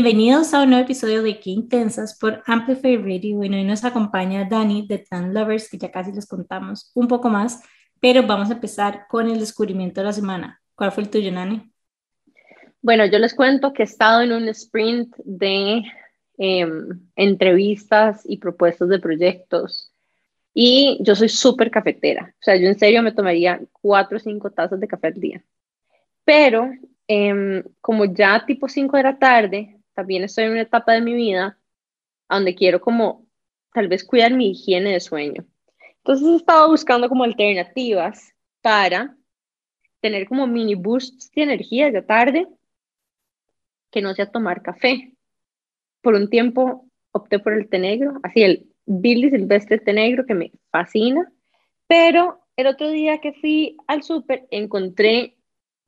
Bienvenidos a un nuevo episodio de Qué Intensas por Amplify Radio. Bueno, hoy nos acompaña Dani de Tan Lovers, que ya casi les contamos un poco más, pero vamos a empezar con el descubrimiento de la semana. ¿Cuál fue el tuyo, Nani? Bueno, yo les cuento que he estado en un sprint de em, entrevistas y propuestas de proyectos y yo soy súper cafetera. O sea, yo en serio me tomaría cuatro o cinco tazas de café al día. Pero em, como ya tipo 5 de la tarde, también estoy en una etapa de mi vida donde quiero como tal vez cuidar mi higiene de sueño. Entonces he estado buscando como alternativas para tener como mini boosts de energía de tarde que no sea tomar café. Por un tiempo opté por el té negro, así el Billy Silvestre té negro que me fascina, pero el otro día que fui al súper encontré,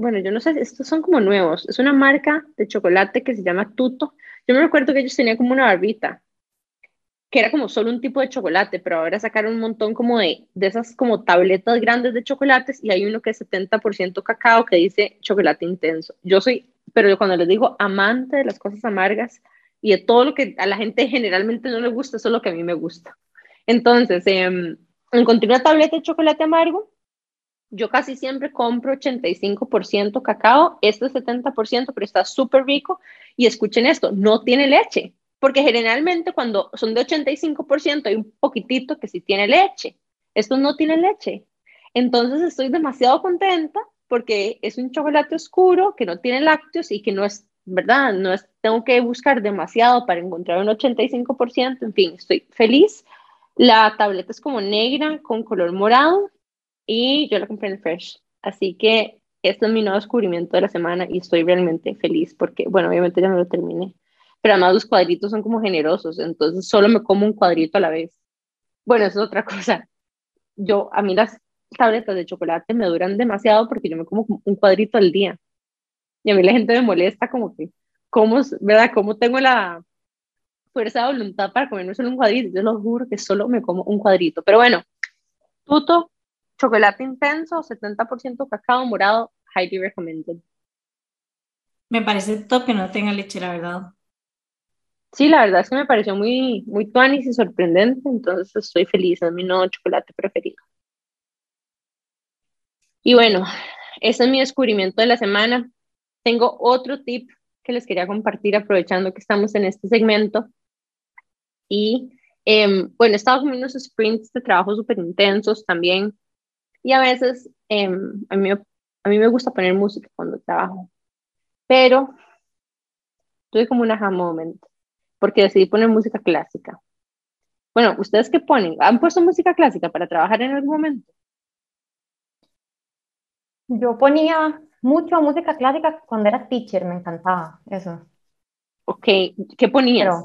bueno, yo no sé, estos son como nuevos, es una marca de chocolate que se llama Tuto. Yo me recuerdo que ellos tenían como una barbita que era como solo un tipo de chocolate, pero ahora sacaron un montón como de, de esas como tabletas grandes de chocolates y hay uno que es 70% cacao que dice chocolate intenso. Yo soy, pero cuando les digo amante de las cosas amargas y de todo lo que a la gente generalmente no le gusta, eso es lo que a mí me gusta. Entonces, eh, encontré una tableta de chocolate amargo. Yo casi siempre compro 85% cacao, este es 70%, pero está súper rico. Y escuchen esto, no tiene leche porque generalmente cuando son de 85% hay un poquitito que sí tiene leche. Estos no tienen leche. Entonces estoy demasiado contenta porque es un chocolate oscuro que no tiene lácteos y que no es, ¿verdad? No es, tengo que buscar demasiado para encontrar un 85%. En fin, estoy feliz. La tableta es como negra con color morado y yo la compré en Fresh. Así que este es mi nuevo descubrimiento de la semana y estoy realmente feliz porque, bueno, obviamente ya me lo terminé pero además los cuadritos son como generosos, entonces solo me como un cuadrito a la vez. Bueno, eso es otra cosa. Yo, a mí las tabletas de chocolate me duran demasiado porque yo me como un cuadrito al día. Y a mí la gente me molesta como que, ¿cómo, verdad? ¿Cómo tengo la fuerza de voluntad para comerme solo un cuadrito? Yo lo juro que solo me como un cuadrito. Pero bueno, tuto, chocolate intenso, 70% cacao morado, highly recommended. Me parece top que no tenga leche, la verdad. Sí, la verdad es que me pareció muy, muy tuanis y sorprendente, entonces estoy feliz, es mi nuevo chocolate preferido. Y bueno, ese es mi descubrimiento de la semana. Tengo otro tip que les quería compartir aprovechando que estamos en este segmento. Y em, bueno, he estado con unos sprints de trabajo súper intensos también. Y a veces em, a, mí, a mí me gusta poner música cuando trabajo. Pero tuve como un aha moment porque decidí poner música clásica. Bueno, ¿ustedes qué ponen? ¿Han puesto música clásica para trabajar en algún momento? Yo ponía mucho música clásica cuando era teacher, me encantaba eso. Ok, ¿qué ponías?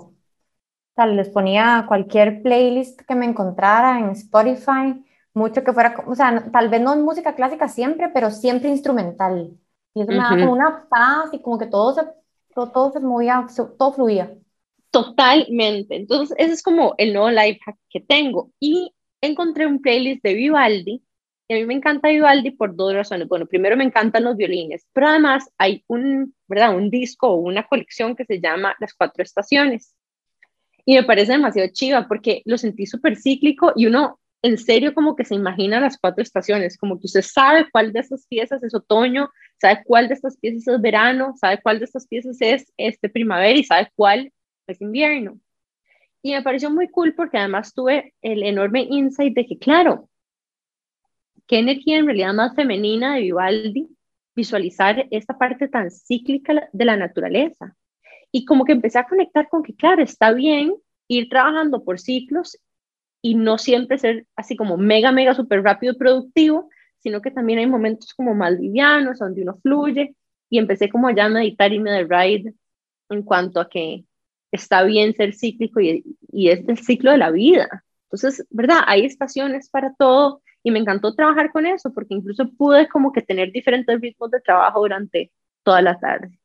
tal, les ponía cualquier playlist que me encontrara en Spotify, mucho que fuera, o sea, tal vez no música clásica siempre, pero siempre instrumental. Y eso me daba como una paz y como que todo se, todo, todo se movía, todo fluía. Totalmente. Entonces, ese es como el nuevo life hack que tengo. Y encontré un playlist de Vivaldi. Y a mí me encanta Vivaldi por dos razones. Bueno, primero me encantan los violines, pero además hay un, ¿verdad? un disco o una colección que se llama Las Cuatro Estaciones. Y me parece demasiado chiva porque lo sentí súper cíclico y uno en serio como que se imagina las cuatro estaciones, como que usted sabe cuál de estas piezas es otoño, sabe cuál de estas piezas es verano, sabe cuál de estas piezas es este primavera y sabe cuál es invierno. Y me pareció muy cool porque además tuve el enorme insight de que, claro, qué energía en realidad más femenina de Vivaldi visualizar esta parte tan cíclica de la naturaleza. Y como que empecé a conectar con que, claro, está bien ir trabajando por ciclos y no siempre ser así como mega, mega, súper rápido y productivo, sino que también hay momentos como más livianos, donde uno fluye. Y empecé como ya a meditar y me de ride en cuanto a que está bien ser cíclico y, y es el ciclo de la vida. Entonces, ¿verdad? Hay estaciones para todo y me encantó trabajar con eso porque incluso pude como que tener diferentes ritmos de trabajo durante toda la tarde.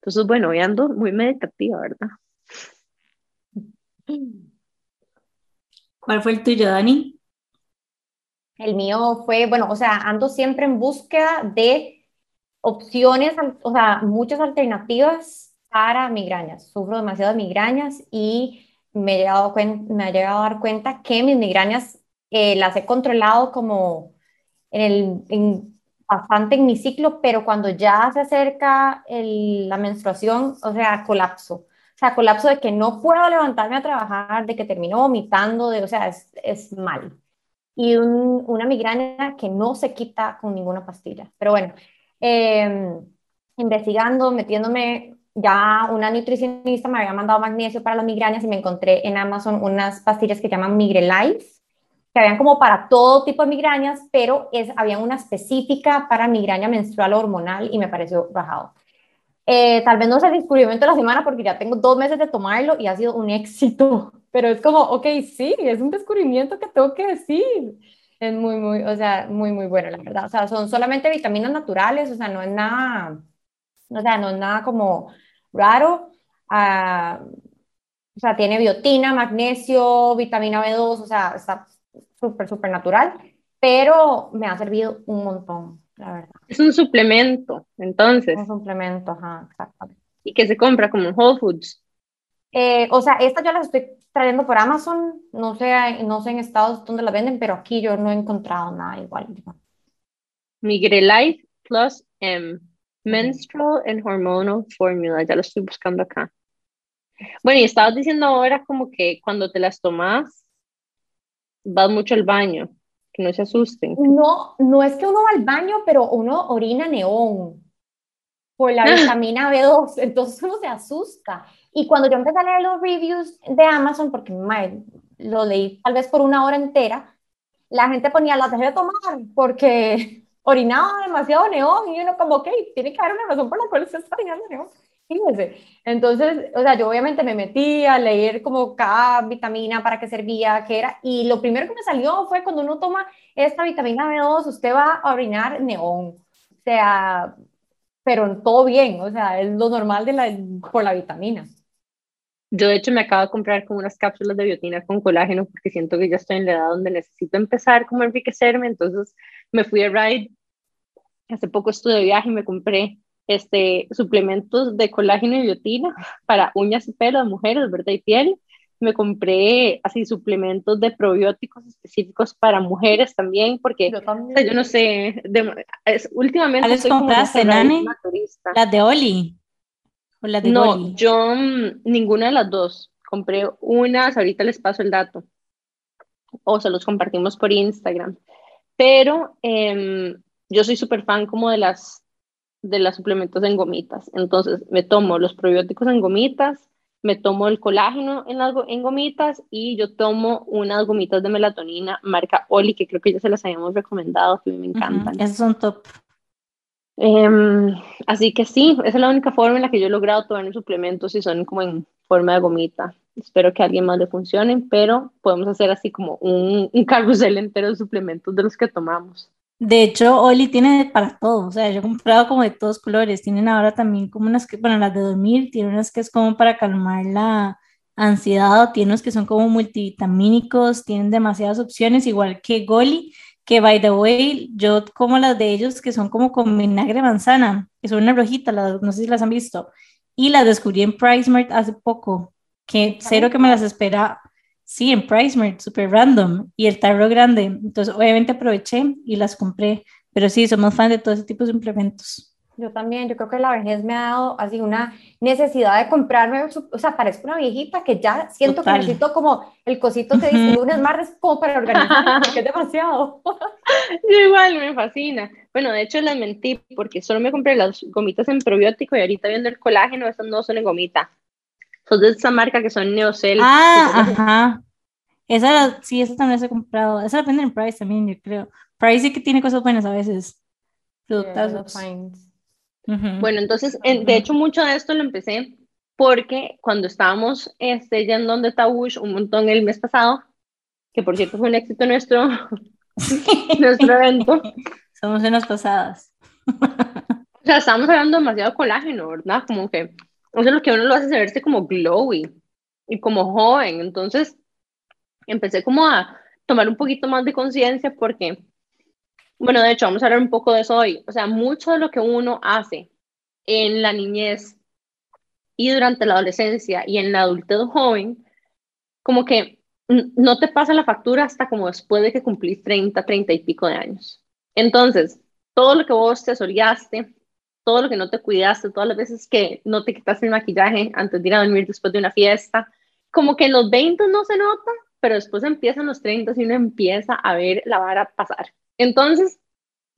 Entonces, bueno, hoy ando muy meditativa, ¿verdad? ¿Cuál fue el tuyo, Dani? El mío fue, bueno, o sea, ando siempre en búsqueda de opciones, o sea, muchas alternativas para migrañas. Sufro demasiado de migrañas y me he llegado, me he llegado a dar cuenta que mis migrañas eh, las he controlado como en bastante en mi ciclo, pero cuando ya se acerca la menstruación, o sea, colapso. Sea, colapso de que no puedo levantarme a trabajar, de que termino vomitando, de, o sea, es, es mal. Y una migraña que no se quita con ninguna pastilla. Pero bueno, em, investigando, metiéndome, ya una nutricionista me había mandado magnesio para las migrañas y me encontré en Amazon unas pastillas que llaman Migrelife que habían como para todo tipo de migrañas, pero es, había una específica para migraña menstrual hormonal y me pareció bajado. Eh, tal vez no es el descubrimiento de la semana porque ya tengo dos meses de tomarlo y ha sido un éxito, pero es como, ok, sí, es un descubrimiento que tengo que decir. Es muy, muy, o sea, muy, muy bueno, la verdad. O sea, son solamente vitaminas naturales, o sea, no es nada, o sea, no es nada como raro. Uh, o sea, tiene biotina, magnesio, vitamina B2, o sea, está súper, súper natural, pero me ha servido un montón, la verdad. Es un suplemento, entonces. Un suplemento, ajá, exactamente. ¿Y que se compra como en Whole Foods? Eh, o sea, esta yo las estoy trayendo por Amazon, no sé, no sé en Estados dónde la venden, pero aquí yo no he encontrado nada igual. Life Plus M, Menstrual and Hormonal Formula, ya lo estoy buscando acá. Bueno, y estabas diciendo ahora como que cuando te las tomas, vas mucho al baño, no se asusten. No, no es que uno va al baño, pero uno orina neón por la vitamina B2, entonces uno se asusta. Y cuando yo empecé a leer los reviews de Amazon, porque lo leí tal vez por una hora entera, la gente ponía, la dejé de tomar porque orinaba demasiado neón y uno como, ok, tiene que haber una razón por la cual se está orinando neón. Fíjense. Entonces, o sea, yo obviamente me metí a leer como cada vitamina para qué servía, qué era, y lo primero que me salió fue cuando uno toma esta vitamina B2, usted va a orinar neón. O sea, pero todo bien, o sea, es lo normal de la, por la vitamina. Yo de hecho me acabo de comprar como unas cápsulas de biotina con colágeno porque siento que ya estoy en la edad donde necesito empezar como a enriquecerme, entonces me fui a Ride, hace poco estuve de viaje y me compré este, suplementos de colágeno y biotina para uñas y pelo de mujeres, ¿verdad? Y piel. Me compré así suplementos de probióticos específicos para mujeres también, porque yo, no sé, es, últimamente... ¿Cuáles compraste, Nani? ¿Las de Oli? ¿O las de no, yo mm, ninguna de las dos. Compré unas, ahorita les paso el dato. O se los compartimos por Instagram. Pero em, yo soy súper fan como de las de los suplementos en gomitas. Entonces, me tomo los probióticos en gomitas, me tomo el colágeno en, las, en gomitas y yo tomo unas gomitas de melatonina marca Oli, que creo que ya se las habíamos recomendado, que me encantan. Esos son top. Em, así que sí, esa es la única forma en la que yo he logrado tomar suplementos y son como en forma de gomita. Espero que a alguien más le funcionen, pero podemos hacer así como un, un carrusel entero de suplementos de los que tomamos. De hecho, Oli tiene para todo, o sea, yo he comprado como de todos colores. Tienen ahora también como unas que, bueno, las de dormir, tienen unas que es como para calmar la ansiedad, tienen unos que son como multivitamínicos, tienen demasiadas opciones, igual que Goli, que by the way, yo como las de ellos que son como con vinagre manzana, que son una rojita, las, no sé si las han visto, y las descubrí en PriceMart hace poco, que cero que me las espera Sí, en PriceMart, súper random. Y el tarro grande. Entonces, obviamente aproveché y las compré. Pero sí, somos fan de todo ese tipo de suplementos. Yo también, yo creo que la vejez me ha dado así una necesidad de comprarme, o sea, parezco una viejita que ya siento que necesito como el cosito que dice lunes, martes, como para organizar, porque es demasiado. Yo igual, me fascina. Bueno, de hecho las mentí porque solo me compré las gomitas en probiótico y ahorita viendo el colágeno, esas no son en gomita. Son de esa marca que son Neocell. Ah, ajá. Esa, sí, esa también se he comprado. Esa depende en Price también, yo creo. Price sí que tiene cosas buenas a veces. Bueno, entonces, de hecho, mucho de esto lo empecé porque cuando estábamos este, ya en donde Tabush un montón el mes pasado, que por cierto fue un éxito nuestro, nuestro evento. Somos unas pasadas. o sea, estábamos hablando demasiado colágeno, ¿verdad? Como que eso es lo que uno lo hace verse como glowy y como joven. Entonces, empecé como a tomar un poquito más de conciencia porque, bueno, de hecho, vamos a hablar un poco de eso hoy. O sea, mucho de lo que uno hace en la niñez y durante la adolescencia y en la adultez joven, como que no te pasa la factura hasta como después de que cumplís 30, 30 y pico de años. Entonces, todo lo que vos te soleaste, todo lo que no te cuidaste, todas las veces que no te quitaste el maquillaje antes de ir a dormir después de una fiesta, como que en los 20 no se nota, pero después empiezan los 30 y uno empieza a ver la vara pasar. Entonces,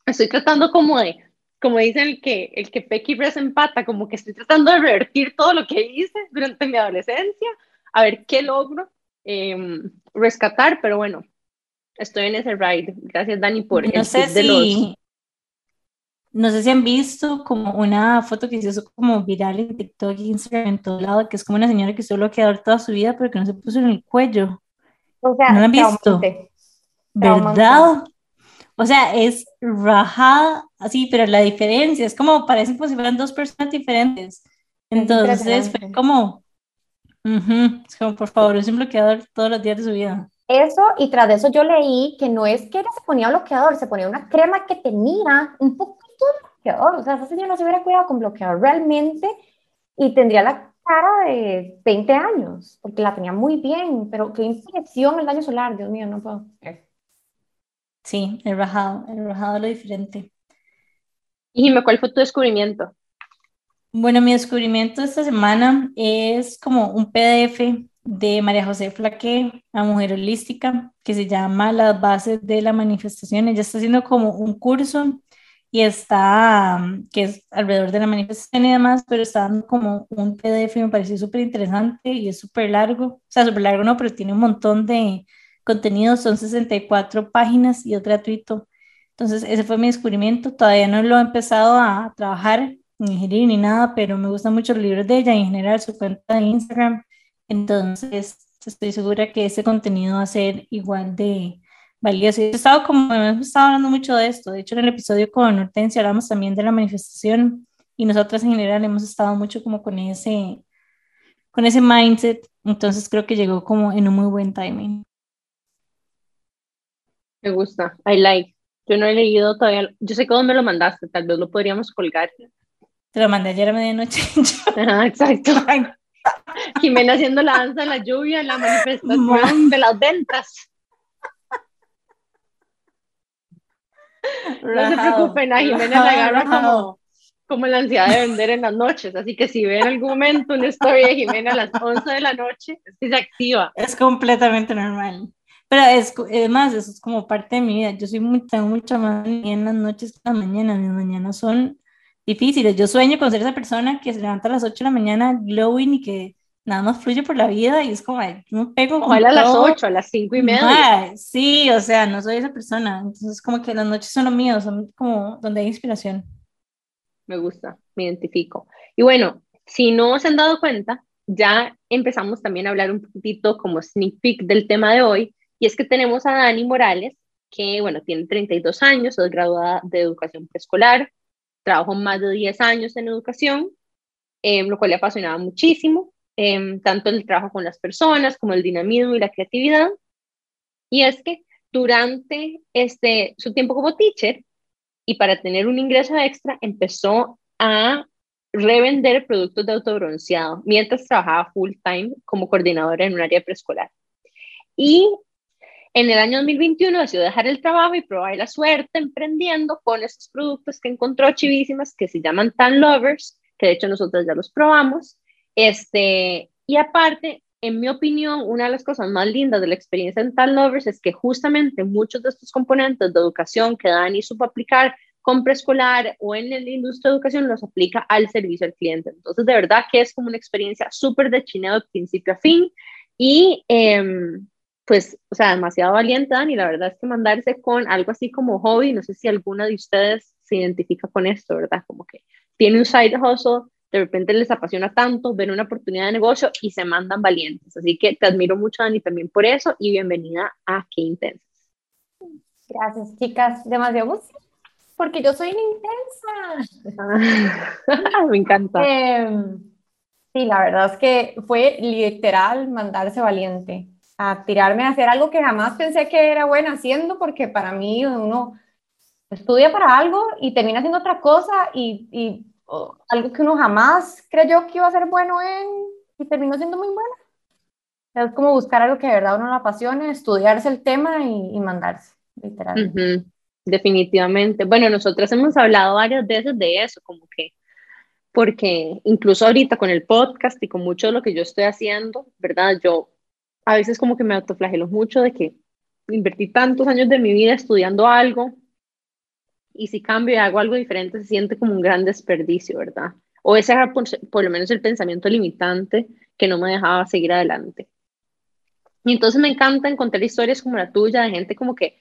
estoy tratando como de, como dicen el que, el que Pecky Press empata, como que estoy tratando de revertir todo lo que hice durante mi adolescencia, a ver qué logro Em, rescatar, pero bueno, estoy en ese ride. Gracias, Dani, por no sé si, No sé si han visto como una foto que se hizo como viral en TikTok Instagram en todo lado, que es como una señora que solo quedó toda su vida, pero que no se puso en el cuello. O sea, ¿No la han visto? ¿Verdad? O sea, es rajada, así, pero la diferencia es como, parecen como si fueran dos personas diferentes. Entonces fue como, es como, por favor, es un bloqueador todos los días de su vida. Eso, y tras de eso yo leí que no es que ella se ponía bloqueador, se ponía una crema que tenía un de bloqueador. O sea, esa señora no se hubiera cuidado con bloqueador realmente y tendría la cara de 20 años, porque la tenía muy bien, pero qué infección el daño solar, Dios mío, no puedo. Sí, el rajado, el rajado es lo diferente. Y dime, ¿cuál fue tu descubrimiento? Bueno, mi descubrimiento esta semana es como un PDF de María José Flaque, la mujer holística, que se llama Las bases de la manifestación. Ella está haciendo como un curso y está, que es alrededor de la manifestación y demás, pero está dando como un PDF, me pareció súper interesante y es súper largo, o sea, súper largo no, pero tiene un montón de contenidos, son 64 páginas y es gratuito. Entonces, ese fue mi descubrimiento, todavía no lo he empezado a trabajar, ni ingerir ni nada, pero me gustan mucho los libros de ella y en general su cuenta de Instagram. Entonces, estoy segura que ese contenido va a ser igual de valioso. He estado como, hemos estado hablando mucho de esto. De hecho, en el episodio con Hortensia hablamos también de la manifestación y nosotras en general hemos estado mucho como con ese, con ese mindset. Entonces, creo que llegó como en un muy buen timing. Me gusta, I like. Yo no he leído todavía, yo sé que dónde me lo mandaste, tal vez lo podríamos colgar te lo mandé ayer a medianoche. exacto. Jimena haciendo la danza de la lluvia, la manifestación de las ventas. No se preocupen, a Jimena la agarra como, como la ansiedad de vender en las noches. Así que si ven en algún momento una historia de Jimena a las 11 de la noche, es que se activa. Es completamente normal. Pero es, además, eso es como parte de mi vida. Yo soy tengo mucha más en las noches que las mañanas. Mis mañanas son difíciles. Yo sueño con ser esa persona que se levanta a las 8 de la mañana glowing y que nada más fluye por la vida y es como, no pego Ojalá a las 8, a las 5 y media. sí, o sea, no soy esa persona. Entonces, como que las noches son lo mío, son como donde hay inspiración. Me gusta, me identifico. Y bueno, si no se han dado cuenta, ya empezamos también a hablar un poquitito como sneak peek del tema de hoy, y es que tenemos a Dani Morales, que, bueno, tiene 32 años, es graduada de educación preescolar, trabajó más de 10 años en educación, em, lo cual le apasionaba muchísimo, em, tanto el trabajo con las personas como el dinamismo y la creatividad. Y es que durante este, su tiempo como teacher y para tener un ingreso extra, empezó a revender productos de autobronceado mientras trabajaba full time como coordinadora en un área preescolar. Y en el año 2021 decidió dejar el trabajo y probar la suerte emprendiendo con estos productos que encontró chivísimas que se llaman Tan Lovers, que de hecho nosotros ya los probamos. Este, y aparte, en mi opinión, una de las cosas más lindas de la experiencia en Tan Lovers es que justamente muchos de estos componentes de educación que Dani supo aplicar con preescolar o en la industria de educación los aplica al servicio al cliente. Entonces, de verdad que es como una experiencia súper de chineo de principio a fin y em, pues, o sea, demasiado valiente, y la verdad es que mandarse con algo así como hobby, no sé si alguna de ustedes se identifica con esto, ¿verdad? Como que tiene un side hustle, de repente les apasiona tanto, ven una oportunidad de negocio y se mandan valientes. Así que te admiro mucho, Dani, también por eso y bienvenida a Qué Intensas. Gracias, chicas. Demasiado gusto, porque yo soy intensa. Me encanta. Em, sí, la verdad es que fue literal mandarse valiente a tirarme a hacer algo que jamás pensé que era bueno haciendo, porque para mí uno estudia para algo y termina haciendo otra cosa y, y algo que uno jamás creyó que iba a ser bueno en y terminó siendo muy bueno. Es como buscar algo que de verdad uno le apasione, estudiarse el tema y, mandarse, literal. Definitivamente. Bueno, nosotras hemos hablado varias veces de eso, como que, porque incluso ahorita con el podcast y con mucho de lo que yo estoy haciendo, ¿verdad? Yo a veces como que me autoflagelo mucho de que invertí tantos años de mi vida estudiando algo y si cambio y hago algo diferente se siente como un gran desperdicio, ¿verdad? O ese era por, por lo menos el pensamiento limitante que no me dejaba seguir adelante. Y entonces me encanta encontrar historias como la tuya de gente como que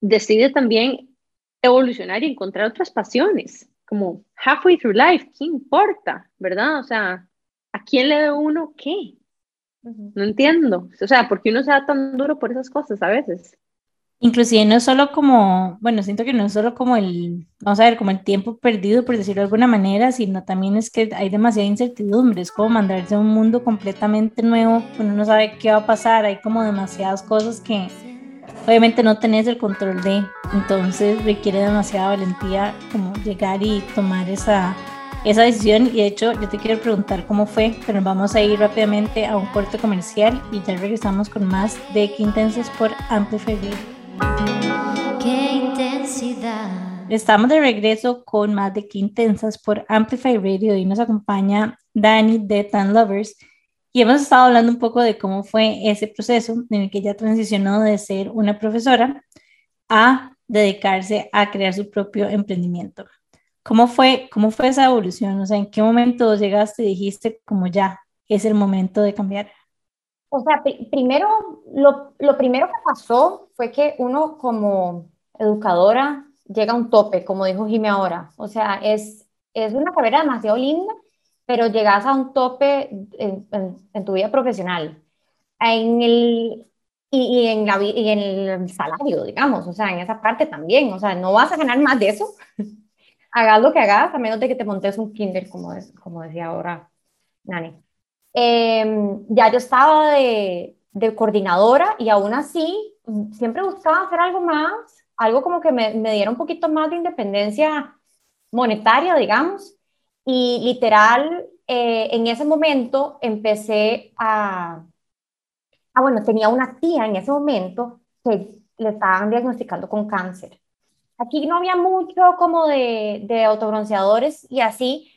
decide también evolucionar y encontrar otras pasiones, como halfway through life, ¿qué importa? ¿Verdad? O sea, ¿a quién le debe uno qué? No entiendo. O sea, ¿por qué uno se da tan duro por esas cosas a veces? Inclusive no solo como, bueno, siento que no es solo como el, vamos a ver, como el tiempo perdido, por decirlo de alguna manera, sino también es que hay demasiada incertidumbre, es como mandarse a un mundo completamente nuevo, uno no sabe qué va a pasar, hay como demasiadas cosas que obviamente no tenés el control de, entonces requiere demasiada valentía como llegar y tomar esa, esa decisión y de hecho yo te quiero preguntar cómo fue, pero vamos a ir rápidamente a un corte comercial y ya regresamos con más de Qué Intensos por Amplify Qué intensidad. Estamos de regreso con más de Qué Intensas por Amplify Radio y nos acompaña Dani de Tan Lovers y hemos estado hablando un poco de cómo fue ese proceso en el que ella transicionó de ser una profesora a dedicarse a crear su propio emprendimiento. ¿Cómo fue, cómo fue esa evolución? O sea, ¿en qué momento llegaste y dijiste como ya es el momento de cambiar? O sea, primero, lo, lo, primero que pasó fue que uno como educadora llega a un tope, como dijo Jimmy ahora. O sea, es, es una carrera demasiado linda, pero llegas a un tope en, en, tu vida profesional. En el, y, y, en la, y en el salario, digamos, o sea, en esa parte también. O sea, no vas a ganar más de eso. hagas lo que hagas, a menos de que te montes un kinder, como, como decía ahora Nani. Em, ya yo estaba de, de, coordinadora y aún así mm, siempre buscaba hacer algo más, algo como que me, me diera un poquito más de independencia monetaria, digamos. Y literal, eh, en ese momento empecé a... Ah, bueno, tenía una tía en ese momento que le estaban diagnosticando con cáncer. Aquí no había mucho como de, de autobronceadores y así,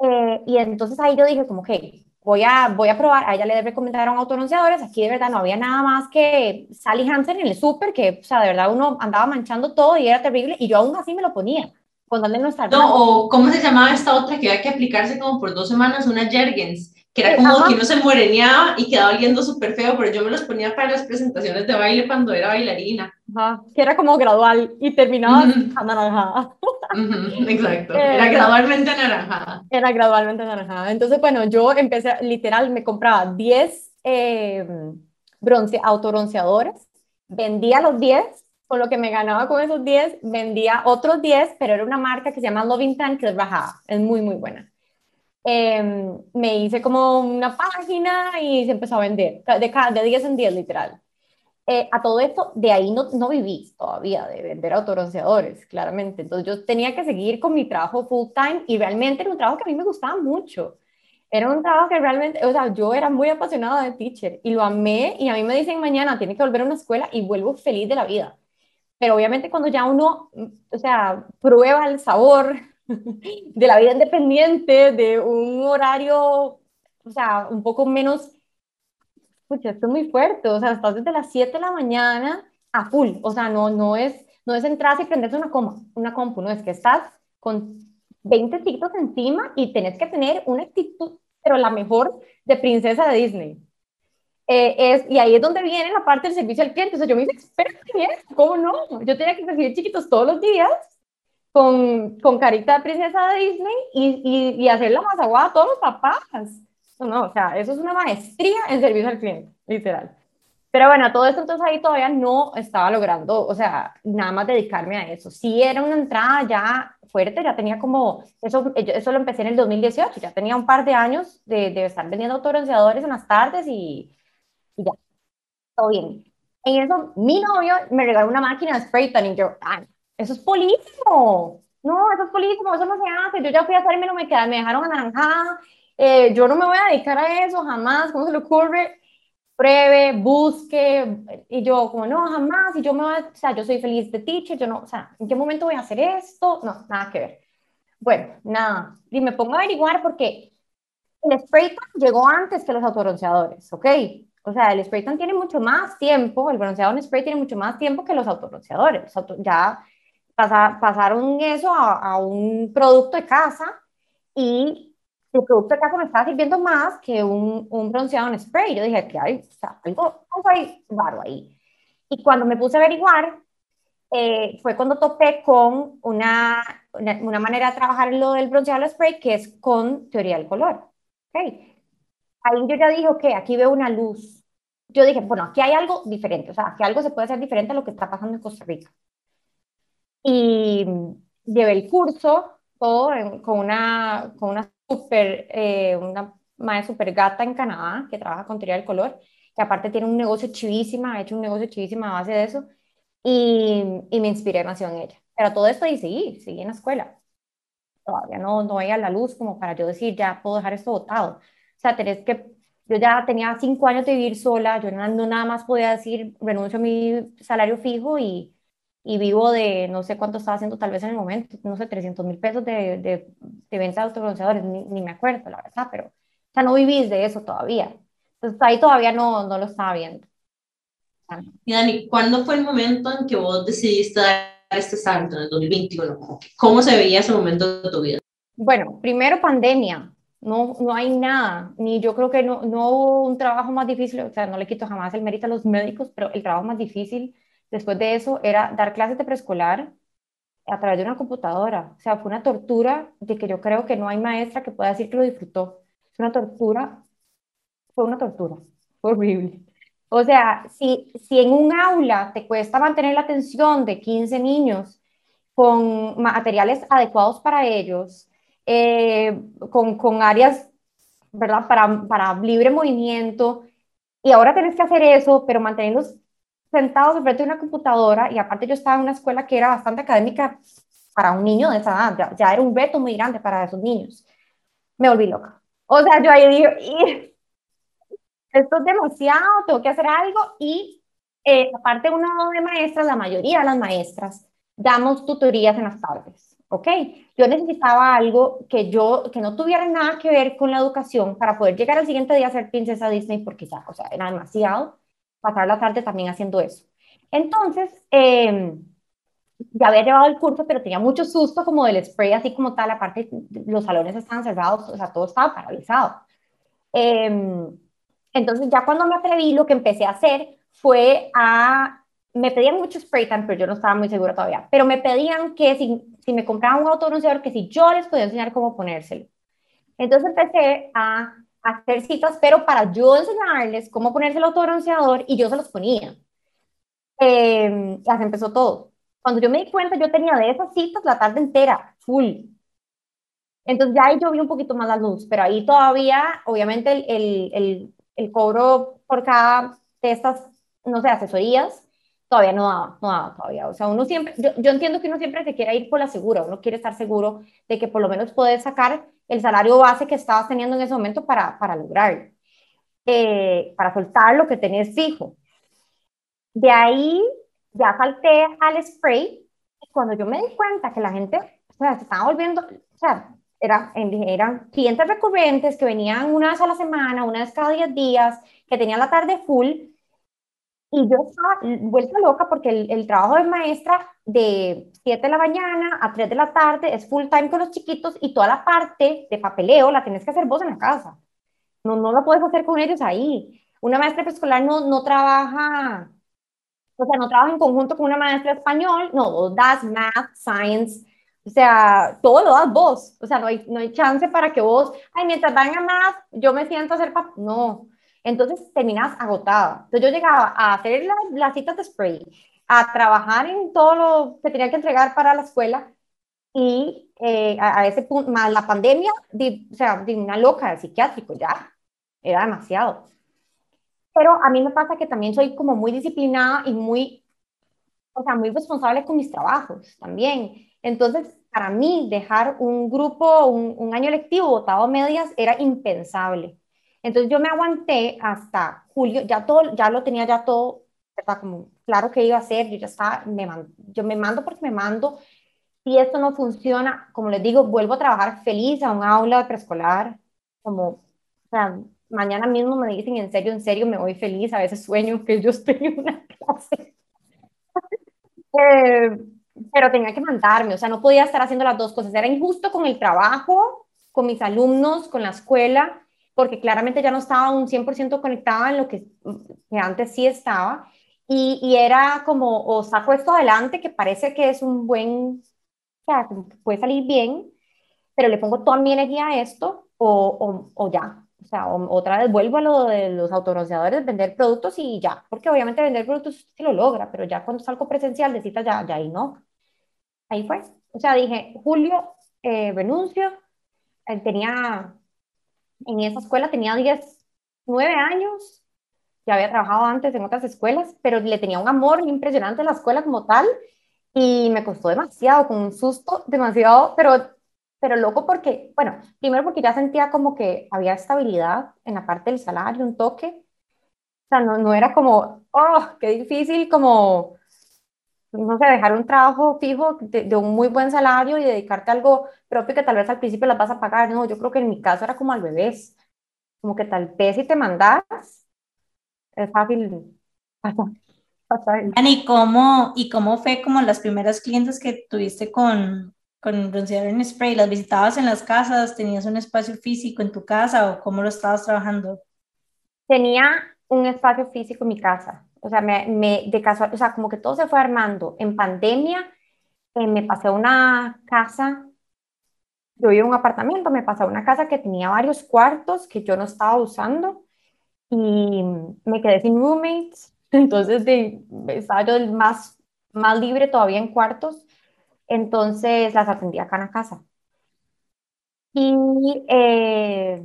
eh, y entonces ahí yo dije como, que voy a, voy a probar, a ella le recomendaron autobronceadores, aquí de verdad no había nada más que Sally Hansen en el súper, que, o sea, de verdad uno andaba manchando todo y era terrible, y yo aún así me lo ponía. Con no estar no, o ¿cómo se llamaba esta otra que había que aplicarse como por dos semanas? Una Jergens, que era como que uno se moreneaba y quedaba oliendo súper feo, pero yo me los ponía para las presentaciones de baile cuando era bailarina. Ajá, que era como gradual y terminaba anaranjada. exacto, era eh, gradualmente anaranjada. Era gradualmente anaranjada. Entonces, bueno, yo empecé, literal, me compraba 10 eh, bronce, autobronceadores, vendía los 10, con lo que me ganaba con esos 10, vendía otros 10, pero era una marca que se llama Loving Tan, que es bajada, es muy, muy buena. Em, me hice como una página y se empezó a vender, de, de 10 en 10 literal. Eh, a todo esto, de ahí no, no viví todavía de vender autobronceadores, claramente. Entonces yo tenía que seguir con mi trabajo full time y realmente era un trabajo que a mí me gustaba mucho. Era un trabajo que realmente, o sea, yo era muy apasionada de teacher y lo amé y a mí me dicen mañana, tiene que volver a una escuela y vuelvo feliz de la vida. Pero obviamente cuando ya uno, o sea, prueba el sabor de la vida independiente, de un horario, o sea, un poco menos escucha, esto es muy fuerte, o sea, estás desde las 7 de la mañana a full, o sea, no, no es, no es entrar y prenderse una, coma, una compu, no, es que estás con 20 chiquitos encima y tenés que tener una actitud, pero la mejor de princesa de Disney. Eh, es, y ahí es donde viene la parte del servicio al cliente, o sea, yo me hice experta en eso, ¿cómo no? Yo tenía que recibir chiquitos todos los días con, con carita de princesa de Disney y, y, y hacer la más aguada a todos los papás. No, o sea, eso es una maestría en servicio al cliente, literal. Pero bueno, todo esto entonces ahí todavía no estaba logrando, o sea, nada más dedicarme a eso. Sí era una entrada ya fuerte, ya tenía como, eso, eso lo empecé en el 2018, ya tenía un par de años de, de estar vendiendo autobronceadores en las tardes y, y, ya, todo bien. En eso, mi novio me regaló una máquina de spray tan y yo, eso es político. no, eso es político, eso no se hace, yo ya fui a hacerme, no me, quedaron, me dejaron anaranjada, eh, yo no me voy a dedicar a eso jamás, ¿cómo se le ocurre? Pruebe, busque, y yo como, no, jamás, y yo me voy a, o sea, yo soy feliz de teacher, yo no, o sea, ¿en qué momento voy a hacer esto? No, nada que ver. Bueno, nada, y me pongo a averiguar porque el spray tan llegó antes que los autobronceadores, ¿ok? O sea, el spray tan tiene mucho más tiempo, el bronceado en spray tiene mucho más tiempo que los autobronceadores. Ya pasaron eso a, un producto de casa y el producto de casa me estaba sirviendo más que un, un bronceado en spray. Yo dije, que hay, o sea, algo, hay raro ahí. Y cuando me puse a averiguar, eh, fue cuando topé con una, una, manera de trabajar lo del bronceado en spray que es con teoría del color. Okay. Ahí yo ya dije, ok, aquí veo una luz. Yo dije, bueno, aquí hay algo diferente, o sea, aquí algo se puede hacer diferente a lo que está pasando en Costa Rica. Y llevé el curso, todo con una, con una super, eh, una madre super gata en Canadá que trabaja con teoría del color, que aparte tiene un negocio chivísima, ha hecho un negocio chivísima a base de eso, y, y me inspiré demasiado en ella. Pero todo esto y seguí, seguí en la escuela. Todavía no, no veía la luz como para yo decir, ya puedo dejar esto botado. O sea, tenés que, yo ya tenía cinco años de vivir sola, yo no, no nada más podía decir, renuncio a mi salario fijo y, y vivo de, no sé cuánto estaba haciendo tal vez en el momento, no sé, 300 mil pesos de, de, de, venta de autobronceadores, ni, ni, me acuerdo, la verdad, pero, o sea, no vivís de eso todavía. Entonces ahí todavía no, no lo estaba viendo. Y Dani, ¿cuándo fue el momento en que vos decidiste dar este salto en el 2021? ¿Cómo se veía ese momento de tu vida? Bueno, primero pandemia, no, no hay nada, ni yo creo que no, no hubo un trabajo más difícil, o sea, no le quito jamás el mérito a los médicos, pero el trabajo más difícil después de eso era dar clases de preescolar a través de una computadora. O sea, fue una tortura de que yo creo que no hay maestra que pueda decir que lo disfrutó. Es una tortura, fue una tortura, horrible. O sea, si, si en un aula te cuesta mantener la atención de 15 niños con materiales adecuados para ellos, eh, con, con, áreas, ¿verdad?, para, para libre movimiento, y ahora tienes que hacer eso, pero manteniendo sentados frente a una computadora y aparte yo estaba en una escuela que era bastante académica para un niño de esa edad, ya, era un reto muy grande para esos niños. Me volví loca. O sea, yo ahí y, esto es demasiado, tengo que hacer algo y eh, aparte uno de maestras, la mayoría de las maestras, damos tutorías en las tardes, ¿ok? Yo necesitaba algo que yo, que no tuviera nada que ver con la educación para poder llegar al siguiente día a ser princesa Disney porque ya, o sea, era demasiado pasar la tarde también haciendo eso. Entonces, eh, ya había llevado el curso, pero tenía mucho susto como del spray, así como tal, aparte los salones estaban cerrados, o sea, todo estaba paralizado. Eh, entonces, ya cuando me atreví, lo que empecé a hacer fue a, me pedían mucho spray time, pero yo no estaba muy segura todavía, pero me pedían que si, si me compraban un autobronceador, que si yo les podía enseñar cómo ponérselo. Entonces empecé a hacer citas, pero para yo enseñarles cómo ponerse el autobronceador y yo se los ponía. Eh, empezó todo. Cuando yo me di cuenta, yo tenía de esas citas la tarde entera, full. Entonces ya ahí yo vi un poquito más la luz, pero ahí todavía, obviamente, el, el, el, el cobro por cada de estas, no sé, asesorías, todavía no daba, no daba todavía. O sea, uno siempre, yo, yo, entiendo que uno siempre se quiere ir por la segura, uno quiere estar seguro de que por lo menos puedes sacar el salario base que estabas teniendo en ese momento para, para lograr, eh, para soltar lo que tenés fijo. De ahí ya falté al spray y cuando yo me di cuenta que la gente, o sea, se estaba volviendo, o sea, era, eran clientes recurrentes que venían una vez a la semana, una vez cada 10 días, que tenían la tarde full, y yo estaba vuelta loca porque el, trabajo de maestra de 7 de la mañana a 3 de la tarde es full time con los chiquitos y toda la parte de papeleo la tienes que hacer vos en la casa. No, no la puedes hacer con ellos ahí. Una maestra preescolar no, no trabaja, o sea, no trabaja en conjunto con una maestra español, no, vos das math, science, o sea, todo lo das vos. O sea, no hay, no hay chance para que vos, ay, mientras van a math, yo me siento a hacer. No, entonces terminas agotada. Entonces yo llegaba a hacer las citas de spray, a trabajar en todo lo que tenía que entregar para la escuela y eh, a, ese punto, más la pandemia, o sea, de una loca del psiquiátrico, ya, era demasiado. Pero a mí me pasa que también soy como muy disciplinada y muy, o sea, muy responsable con mis trabajos también. Entonces, para mí dejar un grupo, un, un año lectivo votado a medias era impensable. Entonces yo me aguanté hasta julio, ya todo, ya lo tenía ya todo, ¿verdad? Como claro que iba a hacer, yo ya estaba, me yo me mando porque me mando. Si esto no funciona, como les digo, vuelvo a trabajar feliz a un aula de preescolar, como, o sea, mañana mismo me dicen en serio, en serio, me voy feliz, a veces sueño que yo estoy en una clase. eh, pero tenía que mandarme, o sea, no podía estar haciendo las dos cosas, era injusto con el trabajo, con mis alumnos, con la escuela, porque claramente ya no estaba un 100% conectada en lo que, que antes sí estaba, y, y, era como, o saco esto adelante, que parece que es un buen, o sea, que puede salir bien, pero le pongo toda mi energía a esto, o, o, o ya, o sea, otra vez vuelvo a lo de los autobronceadores, vender productos y ya, porque obviamente vender productos se lo logra, pero ya cuando salgo presencial de cita ya, ya ahí no. Ahí fue. O sea, dije, julio, eh, renuncio, eh, tenía en esa escuela tenía 10, 9 años, ya había trabajado antes en otras escuelas, pero le tenía un amor impresionante a la escuela como tal y me costó demasiado, con un susto, demasiado, pero, pero loco porque, bueno, primero porque ya sentía como que había estabilidad en la parte del salario, un toque, o sea, no, no era como, oh, qué difícil como no sé, dejar un trabajo fijo de, un muy buen salario y dedicarte a algo propio que tal vez al principio las vas a pagar. No, yo creo que en mi caso era como al revés. Como que tal vez si te mandas, es fácil pasar. ¿Y cómo, ¿Y cómo fue como las primeras clientes que tuviste con, con bronceador en spray? ¿Las visitabas en las casas? ¿Tenías un espacio físico en tu casa o cómo lo estabas trabajando? Tenía un espacio físico en mi casa o sea, me, me, de casual, o sea, como que todo se fue armando. En pandemia eh, me pasé a una casa, yo vivía en un apartamento, me pasé a una casa que tenía varios cuartos que yo no estaba usando y me quedé sin roommates, entonces de, estaba yo más, más libre todavía en cuartos, entonces las atendí acá en la casa. Y eh,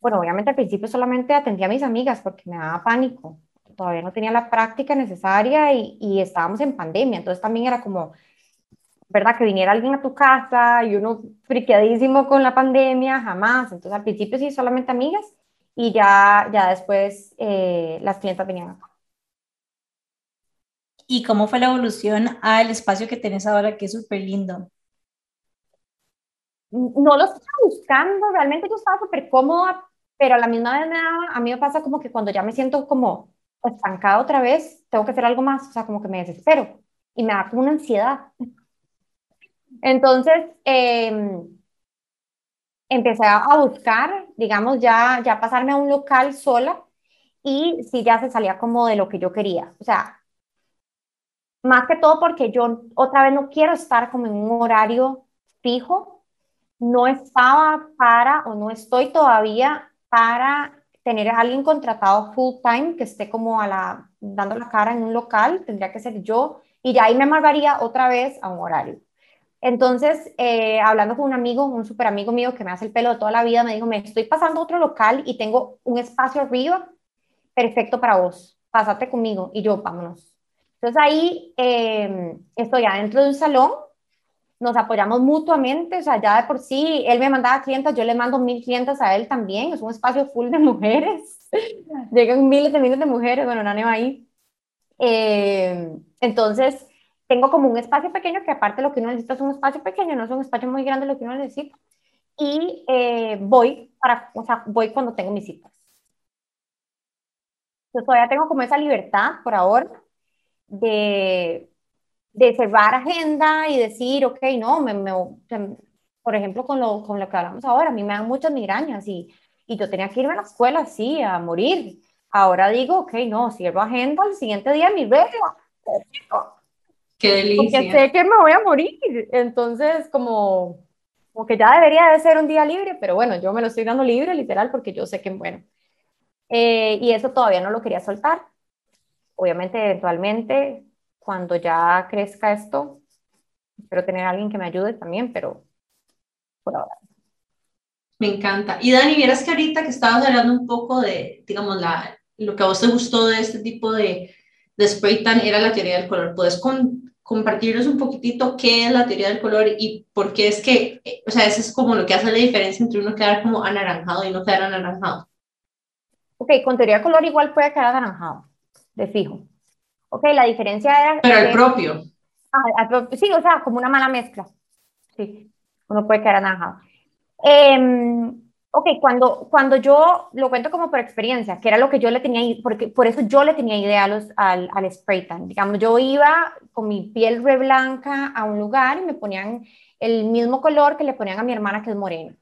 bueno, obviamente al principio solamente atendía a mis amigas porque me daba pánico todavía no tenía la práctica necesaria y, y, estábamos en pandemia, entonces también era como, ¿verdad? Que viniera alguien a tu casa y uno friqueadísimo con la pandemia, jamás. Entonces al principio sí, solamente amigas y ya, ya después eh, las clientas venían acá. ¿Y cómo fue la evolución al espacio que tienes ahora, que es súper lindo? No lo estaba buscando, realmente yo estaba súper cómoda, pero a la misma vez me a mí me pasa como que cuando ya me siento como estancada otra vez, tengo que hacer algo más, o sea, como que me desespero y me da como una ansiedad. Entonces, em, empecé a buscar, digamos, ya, ya pasarme a un local sola y sí, ya se salía como de lo que yo quería. O sea, más que todo porque yo otra vez no quiero estar como en un horario fijo, no estaba para o no estoy todavía para tener a alguien contratado full time que esté como a la, dando la cara en un local, tendría que ser yo, y ya ahí me amargaría otra vez a un horario. Entonces, eh, hablando con un amigo, un super amigo mío que me hace el pelo de toda la vida, me dijo, me estoy pasando a otro local y tengo un espacio arriba perfecto para vos, pásate conmigo. Y yo, vámonos. Entonces ahí eh, estoy adentro de un salón nos apoyamos mutuamente, o sea, ya de por sí, él me mandaba clientes, yo le mando mil clientes a él también, es un espacio full de mujeres, llegan miles de miles de mujeres, bueno, Nane va ahí. Eh, entonces, tengo como un espacio pequeño, que aparte lo que uno necesita es un espacio pequeño, no es un espacio muy grande lo que uno necesita, y eh, voy, para, o sea, voy cuando tengo mis citas. Yo todavía tengo como esa libertad por ahora de de cerrar agenda y decir, ok, no, me, me, por ejemplo, con lo, con lo que hablamos ahora, a mí me dan muchas migrañas y, y yo tenía que irme a la escuela, sí, a morir. Ahora digo, ok, no, cierro agenda, al siguiente día mi regla. Qué delicia. Porque sé que me voy a morir. Entonces, como, como que ya debería de ser un día libre, pero bueno, yo me lo estoy dando libre, literal, porque yo sé que, bueno. Eh, y eso todavía no lo quería soltar. Obviamente, eventualmente, cuando ya crezca esto, espero tener a alguien que me ayude también, pero por ahora. Me encanta. Y Dani, vieras que ahorita que estabas hablando un poco de, digamos, la, lo que a vos te gustó de este tipo de, de spray tan era la teoría del color. ¿Puedes compartirnos un poquitito qué es la teoría del color y por qué es que, o sea, eso es como lo que hace la diferencia entre uno quedar como anaranjado y no quedar anaranjado. Ok, con teoría del color igual puede quedar anaranjado, de fijo. Ok, la diferencia era... Pero el propio. Ah, sí, o sea, como una mala mezcla. Sí, uno puede quedar anaranjado. Eh, ok, cuando, cuando yo lo cuento como por experiencia, que era lo que yo le tenía, porque por eso yo le tenía idea a los, al, al spray tan. Digamos, yo iba con mi piel re blanca a un lugar y me ponían el mismo color que le ponían a mi hermana que es morena.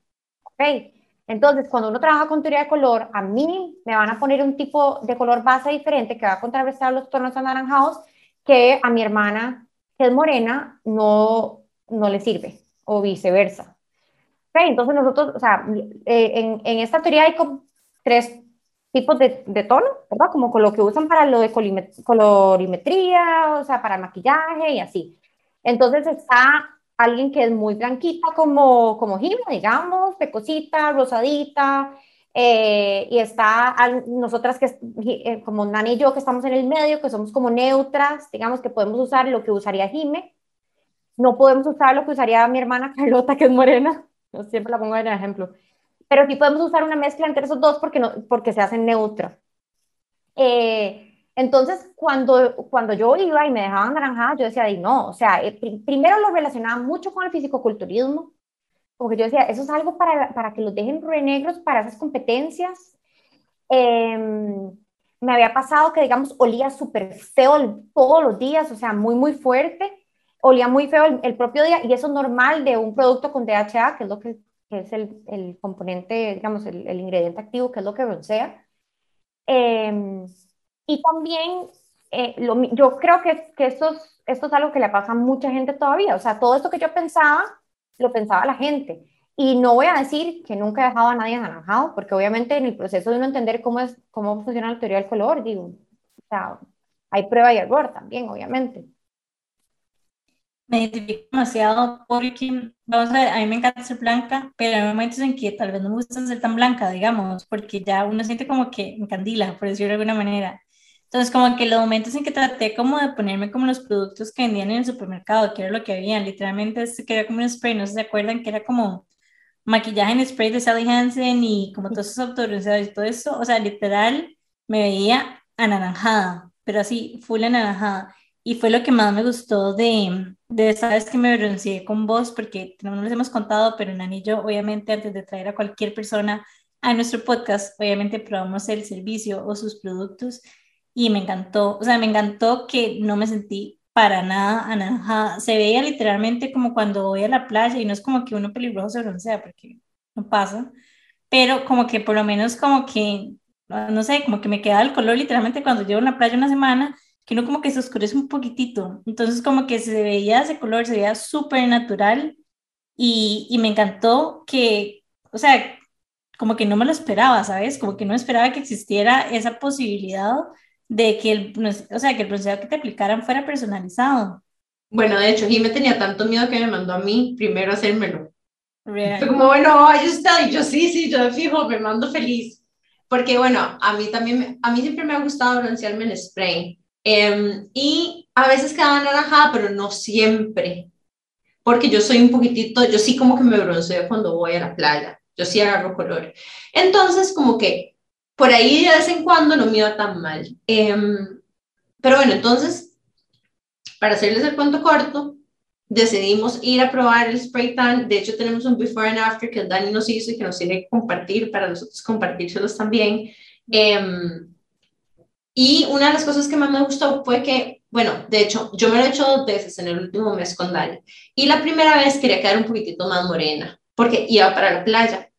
Ok, entonces cuando uno trabaja con teoría de color, a mí me van a poner un tipo de color base diferente que va a contrarrestar los tonos anaranjados que a mi hermana que es morena no, no le sirve o viceversa. Entonces nosotros, o sea, eh, en, en, esta teoría hay como tres tipos de, de, tono, ¿verdad? Como con lo que usan para lo de colorimetría, o sea, para maquillaje y así. Entonces está alguien que es muy blanquita como, como Jimena, digamos, pecosita, rosadita, eh, y está nosotras que, eh, como Nani y yo, que estamos en el medio, que somos como neutras, digamos que podemos usar lo que usaría Jime, no podemos usar lo que usaría mi hermana Carlota, que es morena, siempre la pongo en ejemplo. Pero sí podemos usar una mezcla entre esos dos porque, no, porque se hacen neutra. Eh, entonces, cuando, cuando yo iba y me dejaban naranjada, yo decía, no, o sea, eh, primero lo relacionaba mucho con el fisicoculturismo, porque yo decía, eso es algo para, para que los dejen re negros para esas competencias. Em, me había pasado que, digamos, olía súper feo todos los días, o sea, muy, muy fuerte olía muy feo el, propio día y eso es normal de un producto con DHA, que es lo que, que es el, el, componente, digamos, el, el, ingrediente activo, que es lo que broncea. Eh, y también eh, lo, yo creo que, que esto, es, esto es algo que le pasa a mucha gente todavía. O sea, todo esto que yo pensaba, lo pensaba la gente. Y no voy a decir que nunca he dejado a nadie anaranjado, porque obviamente en el proceso de uno entender cómo, es, cómo funciona la teoría del color, digo, o sea, hay prueba y error también, obviamente me identifico demasiado porque, vamos a ver, a mí me encanta ser blanca, pero hay momentos en que tal vez no me gusta ser tan blanca, digamos, porque ya uno siente como que encandila, por decirlo de alguna manera. Entonces, como que los momentos en que traté como de ponerme como los productos que vendían en el supermercado, que era lo que había, literalmente que era como un spray, no sé si se acuerdan, que era como maquillaje en spray de Sally Hansen y como todos esos autores y todo eso, o sea, literal, me veía anaranjada, pero así, full anaranjada. Y fue lo que más me gustó de, de sabes que me bronceé con vos, porque no nos hemos contado, pero Nani y yo, obviamente, antes de traer a cualquier persona a nuestro podcast, obviamente probamos el servicio o sus productos y me encantó, o sea, me encantó que no me sentí para nada anaranjada. Se veía literalmente como cuando voy a la playa y no es como que uno peligroso se broncea, porque no pasa, pero como que por lo menos como que, no sé, como que me queda el color literalmente cuando llevo en la playa una semana que uno como que se oscurece un poquitito. Entonces como que se veía ese color, se veía súper natural y, y, me encantó que, o sea, como que no me lo esperaba, ¿sabes? Como que no esperaba que existiera esa posibilidad de que el, o sea, que el proceso que te aplicaran fuera personalizado. Bueno, de hecho, me tenía tanto miedo que me mandó a mí primero a hacérmelo. Fue como, bueno, ahí está, y yo sí, sí, yo de fijo, me mando feliz. Porque bueno, a mí también, a mí siempre me ha gustado broncearme en spray. Em, y a veces queda anaranjada, pero no siempre. Porque yo soy un poquitito, yo sí como que me bronceo cuando voy a la playa. Yo sí agarro color. Entonces, como que por ahí de vez en cuando no me iba tan mal. Em, pero bueno, entonces, para hacerles el cuento corto, decidimos ir a probar el spray tan. De hecho, tenemos un before and after que Dani nos hizo y que nos tiene que compartir para nosotros compartírselos también. Eh, y una de las cosas que más me gustó fue que, bueno, de hecho, yo me lo he hecho dos veces en el último mes con Dani. Y la primera vez quería quedar un poquitito más morena, porque iba para la playa.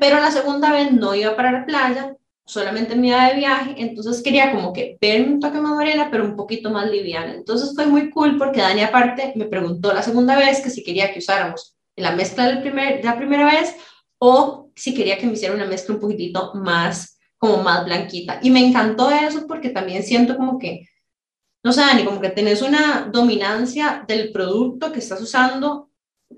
Pero la segunda vez no iba para la playa, solamente me iba de viaje, entonces quería como que verme un toque más morena, pero un poquito más liviana. Entonces fue muy cool porque Dani aparte me preguntó la segunda vez que si quería que usáramos la mezcla del primer, de la primera vez o si quería que me hiciera una mezcla un poquitito más como más blanquita. Y me encantó eso porque también siento como que, no sé, Dani, como que tenés una dominancia del producto que estás usando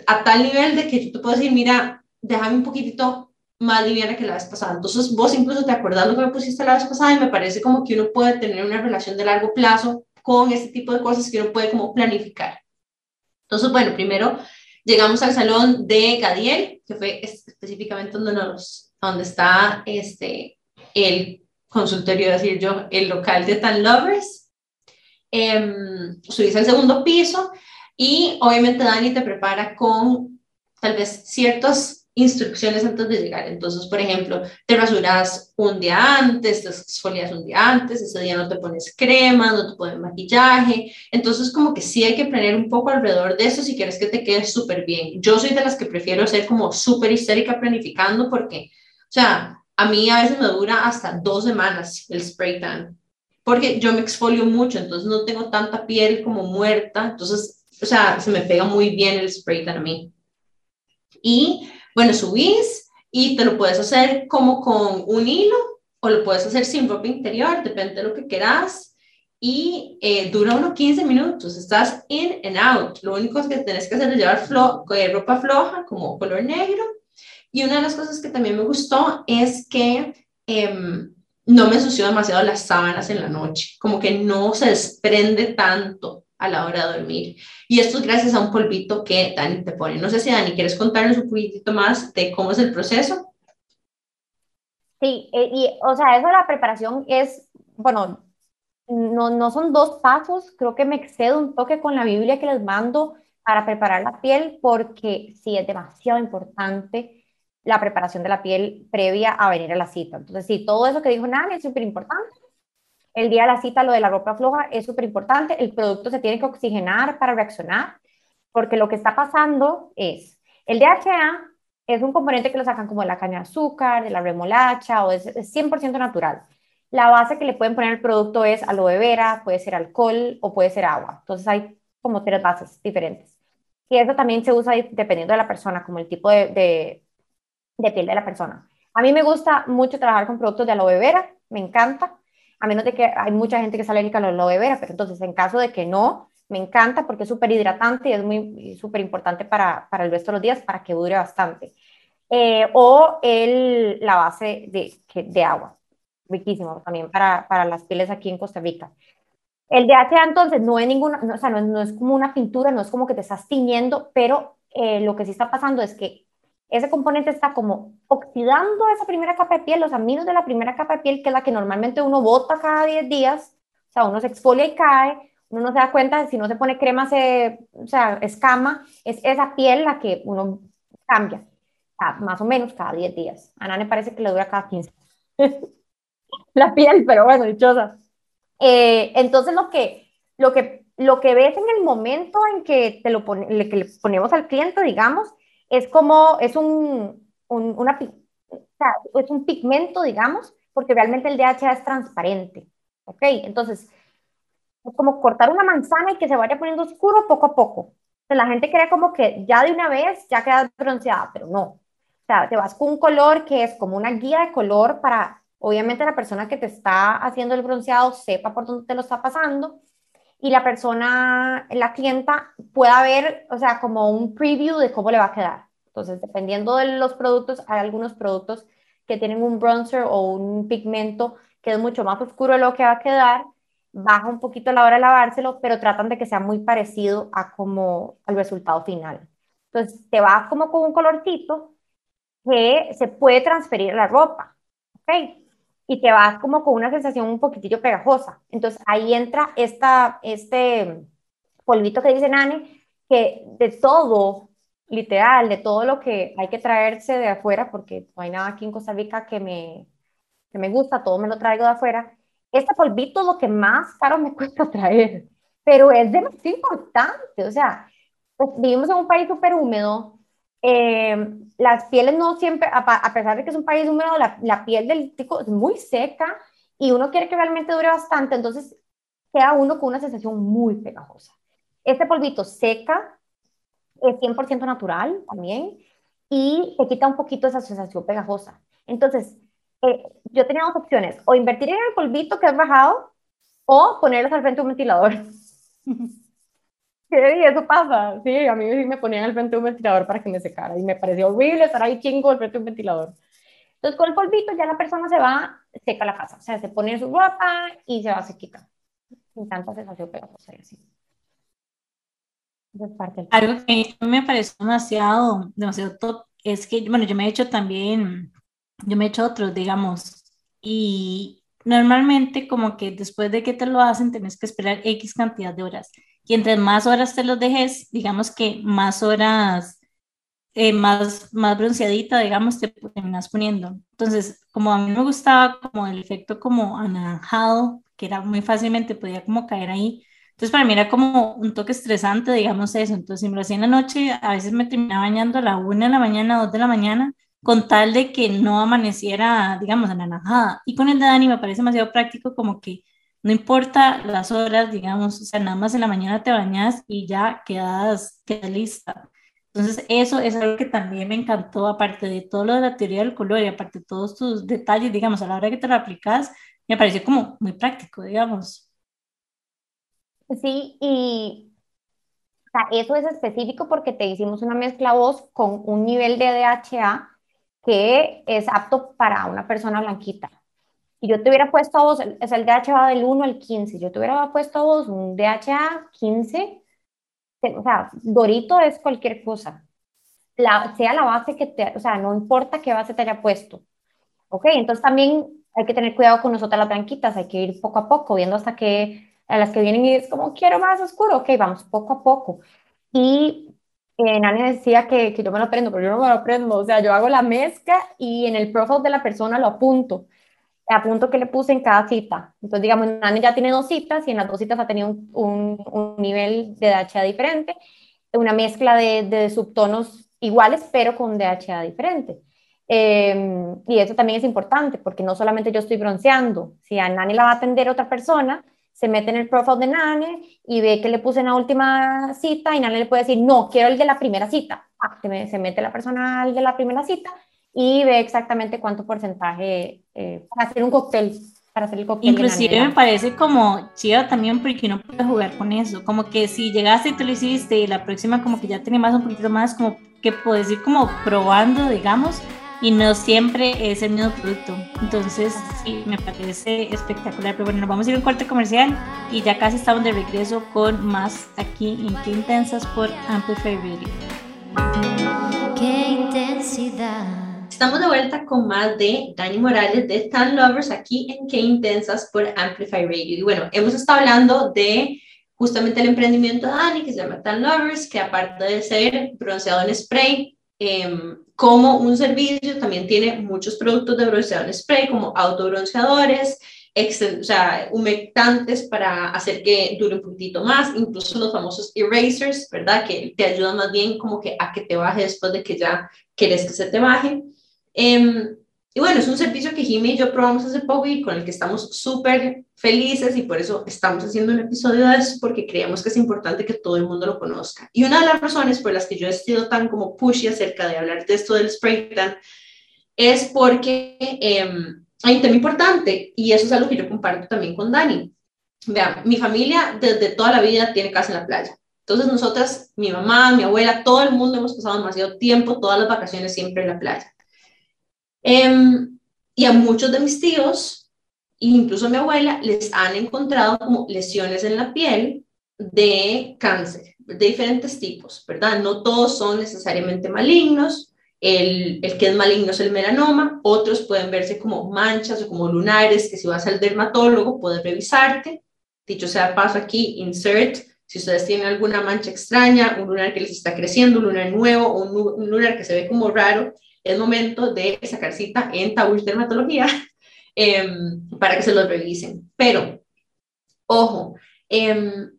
a tal nivel de que tú te puedes decir, mira, déjame un poquitito más liviana que la vez pasada. Entonces vos incluso te acordás lo que me pusiste la vez pasada y me parece como que uno puede tener una relación de largo plazo con este tipo de cosas que uno puede como planificar. Entonces, bueno, primero llegamos al salón de Gadiel, que fue específicamente donde, nos, donde está este, el consultorio, decir yo, el local de Tan Lovers. Eh, subís al segundo piso y obviamente Dani te prepara con tal vez ciertas instrucciones antes de llegar. Entonces, por ejemplo, te rasuras un día antes, te exfolias un día antes, ese día no te pones crema, no te pones maquillaje. Entonces, como que sí hay que planear un poco alrededor de eso si quieres que te quede súper bien. Yo soy de las que prefiero ser como súper histérica planificando porque, o sea, a mí a veces me dura hasta dos semanas el spray tan, porque yo me exfolio mucho, entonces no tengo tanta piel como muerta, entonces, o sea, se me pega muy bien el spray tan a mí. Y bueno, subís y te lo puedes hacer como con un hilo o lo puedes hacer sin ropa interior, depende de lo que quieras. Y eh, dura unos 15 minutos, estás in and out. Lo único que tienes que hacer es llevar eh, ropa floja como color negro y una de las cosas que también me gustó es que em, no me ensució demasiado las sábanas en la noche, como que no se desprende tanto a la hora de dormir. Y esto es gracias a un polvito que Dani te pone. No sé si Dani, ¿quieres contarnos un poquitito más de cómo es el proceso? Sí, eh, y o sea, eso la preparación es, bueno, no, no son dos pasos, creo que me excedo un toque con la Biblia que les mando para preparar la piel porque sí es demasiado importante la preparación de la piel previa a venir a la cita. Entonces, sí, todo eso que dijo Nani es súper importante. El día de la cita, lo de la ropa floja es súper importante. El producto se tiene que oxigenar para reaccionar, porque lo que está pasando es, el DHA es un componente que lo sacan como de la caña de azúcar, de la remolacha, o es, 100% natural. La base que le pueden poner al producto es aloe vera, puede ser alcohol o puede ser agua. Entonces hay como tres bases diferentes. Y eso también se usa dependiendo de la persona, como el tipo de de piel de la persona. A mí me gusta mucho trabajar con productos de aloe vera, me encanta, a menos de que hay mucha gente que es alérgica a la aloe vera, pero entonces en caso de que no, me encanta porque es súper hidratante y es muy súper importante para, para, el resto de los días para que dure bastante. Eh, o el, la base de, de agua, riquísimo también para, para las pieles aquí en Costa Rica. El DHA entonces no es ninguna, o sea, no, es como una pintura, no es como que te estás tiñendo, pero eh, lo que sí está pasando es que ese componente está como oxidando esa primera capa de piel, los aminos de la primera capa de piel, que es la que normalmente uno bota cada 10 días, o sea, uno se exfolia y cae, uno no se da cuenta, si no se pone crema, se, o sea, escama, es esa piel la que uno cambia, más o menos cada 10 días. A Ana parece que le dura cada 15. la piel, pero bueno, dichosa. Eh, entonces, lo que, lo, que, lo que ves en el momento en que, te lo pone, que le ponemos al cliente, digamos, es como, es un, una, es un pigmento, digamos, porque realmente el DHA es transparente, ¿ok? Entonces, es como cortar una manzana y que se vaya poniendo oscuro poco a poco. la gente cree como que ya de una vez ya queda bronceada, pero no. O sea, te vas con un color que es como una guía de color para, obviamente, la persona que te está haciendo el bronceado sepa por dónde te lo está pasando y la persona, la clienta, pueda ver, o sea, como un preview de cómo le va a quedar. Entonces, dependiendo de los productos, hay algunos productos que tienen un bronzer o un pigmento que es mucho más oscuro de lo que va a quedar, baja un poquito la hora de lavárselo, pero tratan de que sea muy parecido a como al resultado final. Entonces, te vas como con un colorcito que se puede transferir a la ropa, ¿ok? Y te vas como con una sensación un poquitillo pegajosa. Entonces ahí entra esta, este polvito que dice Nani, que de todo, literal, de todo lo que hay que traerse de afuera, porque no hay nada aquí en Costa Rica que me, que me gusta, todo me lo traigo de afuera, este polvito es lo que más caro me cuesta traer, pero es demasiado importante, o sea, pues, vivimos en un país súper húmedo, eh, las pieles no siempre, a, pesar de que es un país húmedo, la, la, piel del tico es muy seca y uno quiere que realmente dure bastante, entonces queda uno con una sensación muy pegajosa. Este polvito seca, es 100% natural también y te quita un poquito esa sensación pegajosa. Entonces, eh, yo tenía dos opciones, o invertir en el polvito que es bajado o ponerlos al frente de un ventilador. Sí, eso pasa. Sí, a mí me ponían al frente de un ventilador para que me secara y me pareció horrible estar ahí chingo al frente de un ventilador. Entonces, con el polvito ya la persona se va, seca la casa, o sea, se pone su ropa y se va a secar. Me encanta ese socio pegajoso y así. Algo que a mí me parece demasiado, demasiado top es que, bueno, yo me he hecho también, yo me he hecho otros, digamos, y normalmente como que después de que te lo hacen tenés que esperar X cantidad de horas. Y entre más horas te los dejes, digamos que más horas, eh, más, más bronceadita, digamos, te terminas poniendo. Entonces, como a mí me gustaba como el efecto como anaranjado, que era muy fácilmente, podía como caer ahí. Entonces, para mí era como un toque estresante, digamos eso. Entonces, si hacía en la noche, a veces me terminaba bañando a la una de la mañana, dos de la mañana, con tal de que no amaneciera, digamos, anaranjada. Y con el de Dani me parece demasiado práctico como que no importa las horas, digamos, o sea, nada más en la mañana te bañas y ya quedas, quedas lista. Entonces, eso es algo que también me encantó, aparte de todo lo de la teoría del color y aparte de todos tus detalles, digamos, a la hora que te lo aplicas, me pareció como muy práctico, digamos. Sí, y eso es específico porque te hicimos una mezcla voz con un nivel de DHA que es apto para una persona blanquita. Y yo te hubiera puesto a vos, es el DHA del 1 al 15, yo te hubiera puesto a vos un DHA 15, o sea, Dorito es cualquier cosa, la, sea la base que te, o sea, no importa qué base te haya puesto. Ok, entonces también hay que tener cuidado con nosotras las blanquitas, hay que ir poco a poco, viendo hasta que a las que vienen y es como, quiero más oscuro, ok, vamos poco a poco. Y eh, Nani decía que, que yo me lo aprendo, pero yo no me lo aprendo, o sea, yo hago la mezcla y en el profile de la persona lo apunto apunto que le puse en cada cita. Entonces, digamos, Nani ya tiene dos citas y en las dos citas ha tenido un, un, nivel de DHA diferente, una mezcla de, de, subtonos iguales, pero con DHA diferente. Em, y eso también es importante, porque no solamente yo estoy bronceando, si a Nani la va a atender otra persona, se mete en el profile de Nani y ve que le puse en la última cita y Nani le puede decir, no, quiero el de la primera cita. Ah, se mete la persona al de la primera cita y ve exactamente cuánto porcentaje eh, para hacer un cóctel. Para hacer el cóctel Inclusive me parece como chido también porque uno puede jugar con eso, como que si llegaste y te lo hiciste y la próxima como que ya tiene más un poquito más, como que puedes ir como probando, digamos, y no siempre es el mismo producto. Entonces, sí, me parece espectacular. Pero bueno, nos vamos a ir a un corte comercial y ya casi estamos de regreso con más aquí en Qué Intensas por Amplify Radio. Qué intensidad. Estamos de vuelta con más de Dani Morales de Tan Lovers aquí en Qué Intensas por Amplify Radio. Y bueno, hemos estado hablando de justamente el emprendimiento de Dani que se llama Tan Lovers, que aparte de ser bronceado en spray, em, como un servicio, también tiene muchos productos de bronceado en spray, como autobronceadores, o sea, humectantes para hacer que dure un poquitito más, incluso los famosos erasers, ¿verdad? Que te ayudan más bien como que a que te baje después de que ya quieres que se te baje. Em, y bueno, es un servicio que Jimmy y yo probamos hace poco y con el que estamos súper felices y por eso estamos haciendo un episodio de eso porque creemos que es importante que todo el mundo lo conozca. Y una de las razones por las que yo he sido tan como pushy acerca de hablar de esto del spray tan es porque eh, hay un tema importante y eso es algo que yo comparto también con Dani. Vean, mi familia desde toda la vida tiene casa en la playa. Entonces nosotras, mi mamá, mi abuela, todo el mundo hemos pasado demasiado tiempo, todas las vacaciones siempre en la playa. Em, y a muchos de mis tíos, incluso a mi abuela, les han encontrado como lesiones en la piel de cáncer, de diferentes tipos, ¿verdad? No todos son necesariamente malignos. El, el, que es maligno es el melanoma, otros pueden verse como manchas o como lunares, que si vas al dermatólogo puede revisarte. Dicho sea paso aquí, insert, si ustedes tienen alguna mancha extraña, un lunar que les está creciendo, un lunar nuevo un, un lunar que se ve como raro, es momento de sacar cita en Tabush Dermatología em, para que se los revisen. Pero, ojo, em,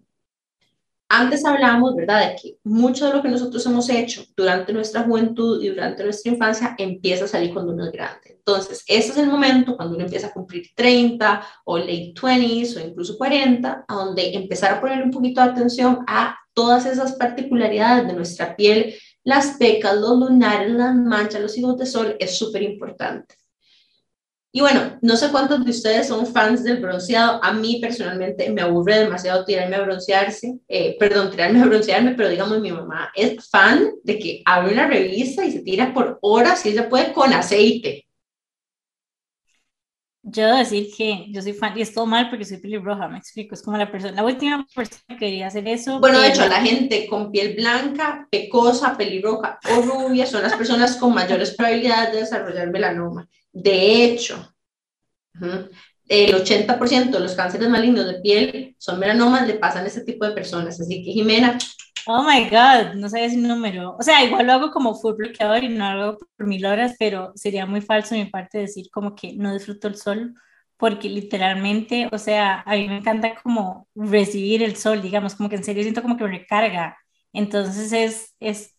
antes hablábamos, ¿verdad?, de que mucho de lo que nosotros hemos hecho durante nuestra juventud y durante nuestra infancia empieza a salir cuando uno es grande. Entonces, ese es el momento cuando uno empieza a cumplir 30 o late 20s o incluso 40, a donde empezar a poner un poquito de atención a todas esas particularidades de nuestra piel las pecas, los lunares, las manchas, los hijos de sol, es súper importante. Y bueno, no sé cuántos de ustedes son fans del bronceado. A mí personalmente me aburre demasiado tirarme a broncearse, eh, perdón, tirarme a broncearme, pero digamos mi mamá es fan de que abre una revista y se tira por horas y ella puede con aceite. Yo debo decir que yo soy fan, y es todo mal porque soy pelirroja, me explico, es como la persona, la última persona que quería hacer eso. Bueno, de hecho, la gente con piel blanca, pecosa, pelirroja o rubia son las personas con mayores probabilidades de desarrollar melanoma. De hecho, el 80% de los cánceres malignos de piel son melanomas, le pasan a ese tipo de personas. Así que, Jimena. Oh my God, no sabía ese número. O sea, igual lo hago como full bloqueador y no lo hago por mil horas, pero sería muy falso de mi parte decir como que no disfruto el sol, porque literalmente, o sea, a mí me encanta como recibir el sol, digamos, como que en serio siento como que me recarga. Entonces es, es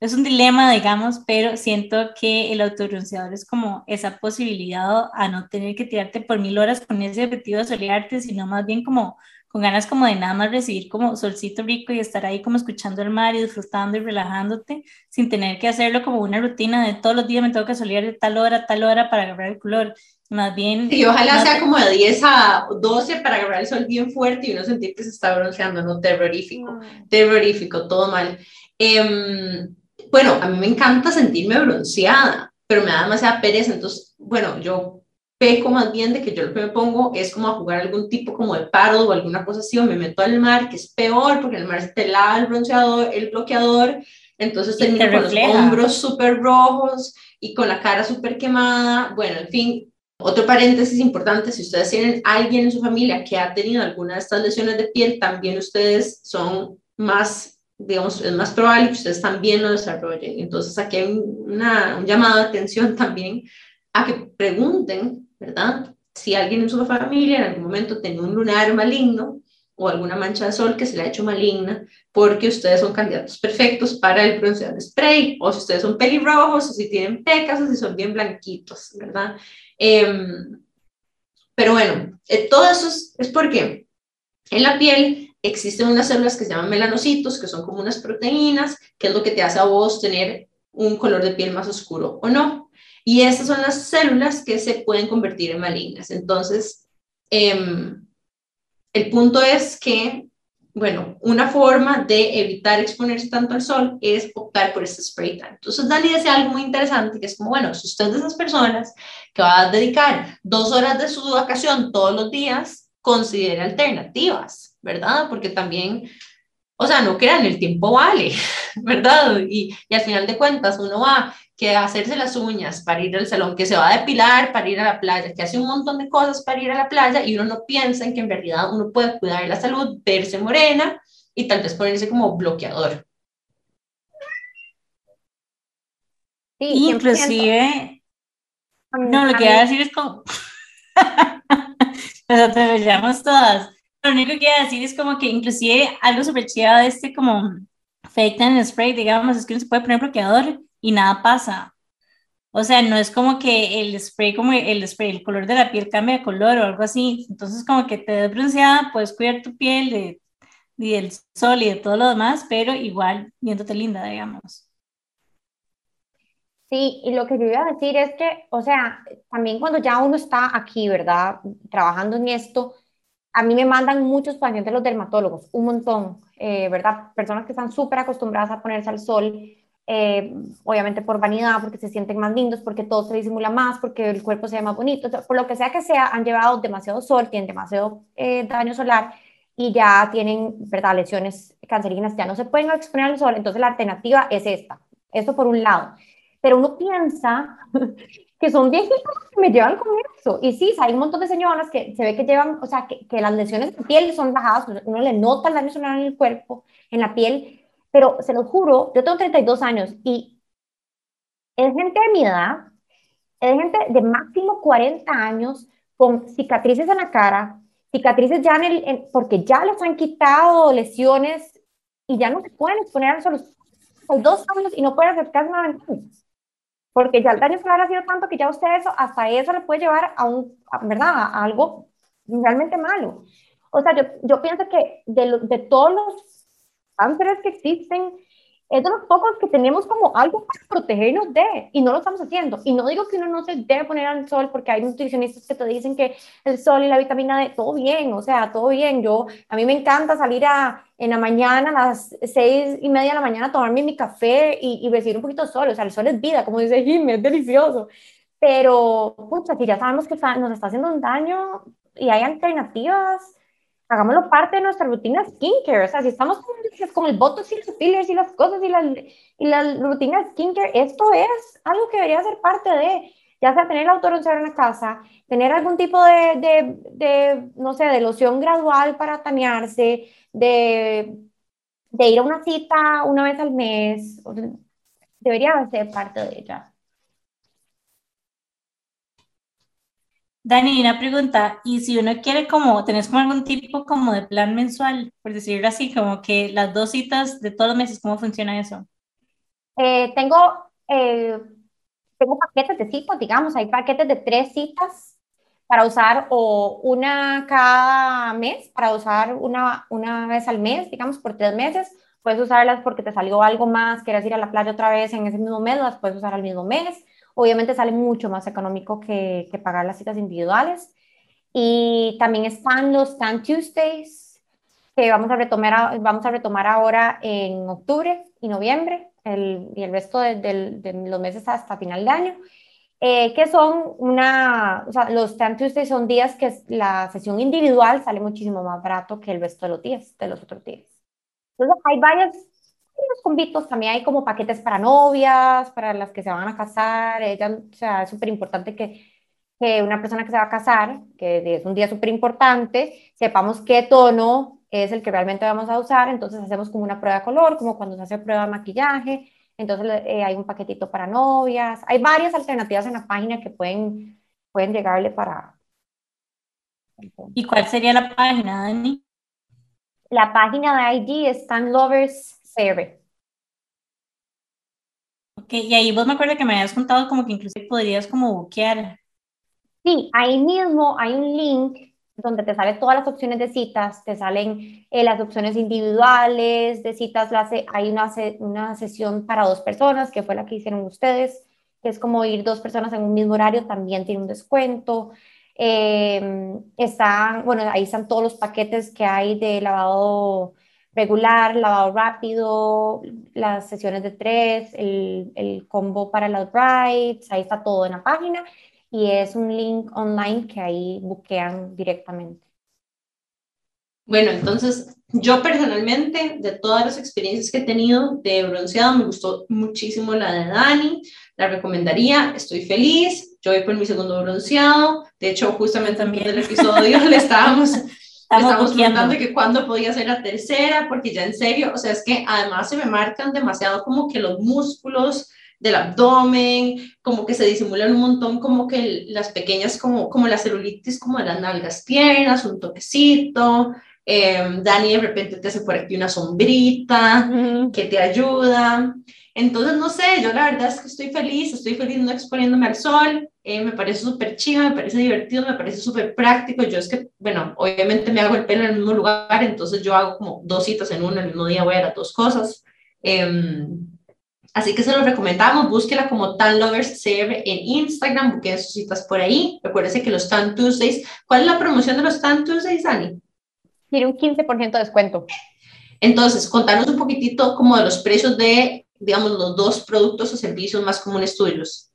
es un dilema, digamos, pero siento que el autobronceador es como esa posibilidad a no tener que tirarte por mil horas con ese objetivo de solearte, sino más bien como con ganas como de nada más recibir como solcito rico y estar ahí como escuchando el mar y disfrutando y relajándote sin tener que hacerlo como una rutina de todos los días me tengo que solear de tal hora, tal hora para agarrar el color. Más bien... Y ojalá sea como de 10 a 12 para agarrar el sol bien fuerte y uno sentir que se está bronceando, no, terrorífico, terrorífico, todo mal. Eh, bueno, a mí me encanta sentirme bronceada, pero me da demasiada pereza, entonces, bueno, yo peco más bien de que yo lo que me pongo es como a jugar algún tipo como de paro o alguna cosa así, o me meto al mar, que es peor, porque el mar se te lava el bronceador, el bloqueador, entonces termino con los hombros súper rojos y con la cara súper quemada, bueno, en fin, otro paréntesis importante, si ustedes tienen alguien en su familia que ha tenido alguna de estas lesiones de piel, también ustedes son más digamos, es más probable que ustedes también lo desarrollen. Entonces, aquí hay una, un llamado de atención también a que pregunten, ¿verdad? Si alguien en su familia en algún momento tiene un lunar maligno o alguna mancha de sol que se le ha hecho maligna, porque ustedes son candidatos perfectos para el bronceado spray, o si ustedes son pelirrojos, o si tienen pecas, o si son bien blanquitos, ¿verdad? Em, pero bueno, eh, todo eso es, es porque en la piel existen unas células que se llaman melanocitos, que son como unas proteínas, que es lo que te hace a vos tener un color de piel más oscuro o no. Y estas son las células que se pueden convertir en malignas. Entonces, em, el punto es que, bueno, una forma de evitar exponerse tanto al sol es optar por este spray tan. Entonces, Dani dice algo muy interesante, que es como, bueno, si usted es de esas personas que va a dedicar dos horas de su vacación todos los días, considere alternativas ¿verdad? Porque también, o sea, no crean, el tiempo vale, ¿verdad? Y, y al final de cuentas uno va que a hacerse las uñas para ir al salón, que se va a depilar para ir a la playa, que hace un montón de cosas para ir a la playa y uno no piensa en que en realidad uno puede cuidar la salud, verse morena y tal vez ponerse como bloqueador. Sí, Inclusive, no, lo que iba a decir es como, nos atravesamos todas, lo único que quiero decir es como que inclusive algo súper chido de este como fake tan spray, digamos, es que uno se puede poner bloqueador y nada pasa. O sea, no es como que el spray, como el spray, el color de la piel cambia de color o algo así. Entonces, como que te des bronceada, puedes cuidar tu piel de, del sol y de todo lo demás, pero igual viéndote linda, digamos. Sí, y lo que yo iba a decir es que, o sea, también cuando ya uno está aquí, ¿verdad? Trabajando en esto, a mí me mandan muchos pacientes los dermatólogos, un montón, eh, ¿verdad? Personas que están súper acostumbradas a ponerse al sol, eh, obviamente por vanidad, porque se sienten más lindos, porque todo se disimula más, porque el cuerpo se ve más bonito, por lo que sea que sea, han llevado demasiado sol, tienen demasiado eh, daño solar y ya tienen, ¿verdad?, lesiones cancerígenas, ya no se pueden exponer al sol, entonces la alternativa es esta, eso por un lado. Pero uno piensa que son viejitos que me llevan con eso. Y sí, hay un montón de señoras que se ve que llevan, o sea, que, que las lesiones de piel son bajadas, uno le nota el daño solar en el cuerpo, en la piel, pero se lo juro, yo tengo 32 años y es gente de mi edad, es gente de máximo 40 años con cicatrices en la cara, cicatrices ya en el, porque ya les han quitado lesiones y ya no se pueden exponer a. Hay dos años y no pueden acercarse a una porque ya el daño solar ha sido tanto que ya usted eso, hasta eso le puede llevar a un, ¿verdad? A algo realmente malo. O sea, yo, yo pienso que de, de todos los cánceres que existen, es de los pocos que tenemos como algo para protegernos de, y no lo estamos haciendo. Y no digo que uno no se debe poner al sol, porque hay nutricionistas que te dicen que el sol y la vitamina D, todo bien, o sea, todo bien. Yo, a mí me encanta salir a, en la mañana, a las seis y media de la mañana, tomarme mi café y, y recibir un poquito de sol. O sea, el sol es vida, como dice Jimmy, es delicioso. pero, pucha, si ya sabemos que nos está haciendo un daño y hay alternativas, hagámoslo parte de nuestra rutina skincare. O sea, si estamos con, el botox y los fillers y las cosas y la, y la rutina skincare, esto es algo que debería ser parte de, ya sea tener el autobronceador en la casa, tener algún tipo de, de, de, no sé, de loción gradual para tanearse, de, de ir a una cita una vez al mes, debería ser parte de ella. Dani, una pregunta, y si uno quiere como, ¿tenés como algún tipo como de plan mensual, por decirlo así, como que las dos citas de todos los meses, ¿cómo funciona eso? Eh, tengo, eh, tengo paquetes de citas, digamos, hay paquetes de tres citas para usar o una cada mes, para usar una, una vez al mes, digamos, por tres meses. Puedes usarlas porque te salió algo más, quieres ir a la playa otra vez en ese mismo mes, las puedes usar al mismo mes Obviamente sale mucho más económico que, pagar las citas individuales. Y también están los Stand Tuesdays, que vamos a retomar, vamos a retomar ahora en octubre y noviembre, y el resto de, los meses hasta final de año. Eh, que son una, los Stand Tuesdays son días que la sesión individual sale muchísimo más barato que el resto de los días, de los otros días. Entonces hay varias los convitos también hay como paquetes para novias, para las que se van a casar. Ella, o sea, es súper importante que, que, una persona que se va a casar, que es un día súper importante, sepamos qué tono es el que realmente vamos a usar. Entonces hacemos como una prueba de color, como cuando se hace prueba de maquillaje. Entonces eh, hay un paquetito para novias. Hay varias alternativas en la página que pueden, pueden llegarle para... ¿Y cuál sería la página, Dani? La página de ID es Stan Lovers Ok, y ahí vos me acuerdo que me habías contado como que incluso podrías como buquear. Sí, ahí mismo hay un link donde te salen todas las opciones de citas, te salen eh, las opciones individuales de citas, hay una, una sesión para dos personas, que fue la que hicieron ustedes, que es como ir dos personas en un mismo horario, también tiene un descuento. Eh, están, bueno, ahí están todos los paquetes que hay de lavado regular, lavado rápido, las sesiones de tres, el, el combo para las brides, ahí está todo en la página y es un link online que ahí buquean directamente. Bueno, entonces yo personalmente, de todas las experiencias que he tenido de bronceado, me gustó muchísimo la de Dani, la recomendaría, estoy feliz, yo voy por mi segundo bronceado, de hecho justamente también el episodio le estábamos Estamos, preguntando que cuándo podía ser la tercera, porque ya en serio, o sea, es que además se me marcan demasiado como que los músculos del abdomen, como que se disimulan un montón, como que las pequeñas, como, como la celulitis, como de las nalgas tiernas, un toquecito. Eh, Dani de repente te hace por aquí una sombrita que te ayuda. Entonces, no sé, yo la verdad es que estoy feliz, estoy feliz no exponiéndome al sol, eh, me parece súper chido, me parece divertido, me parece súper práctico. Yo es que, bueno, obviamente me hago el pelo en el mismo lugar, entonces yo hago como dos citas en uno, el mismo día voy a las dos cosas. Em, así que se lo recomendamos, búsquela como Tan Lovers CR en Instagram, busquen sus citas por ahí. Recuérdense que los Tan Tuesdays, ¿cuál es la promoción de los Tan Tuesdays, Dani? Tiene un 15% de descuento. Entonces, contanos un poquitito como de los precios de digamos, los dos productos o servicios más comunes tuyos?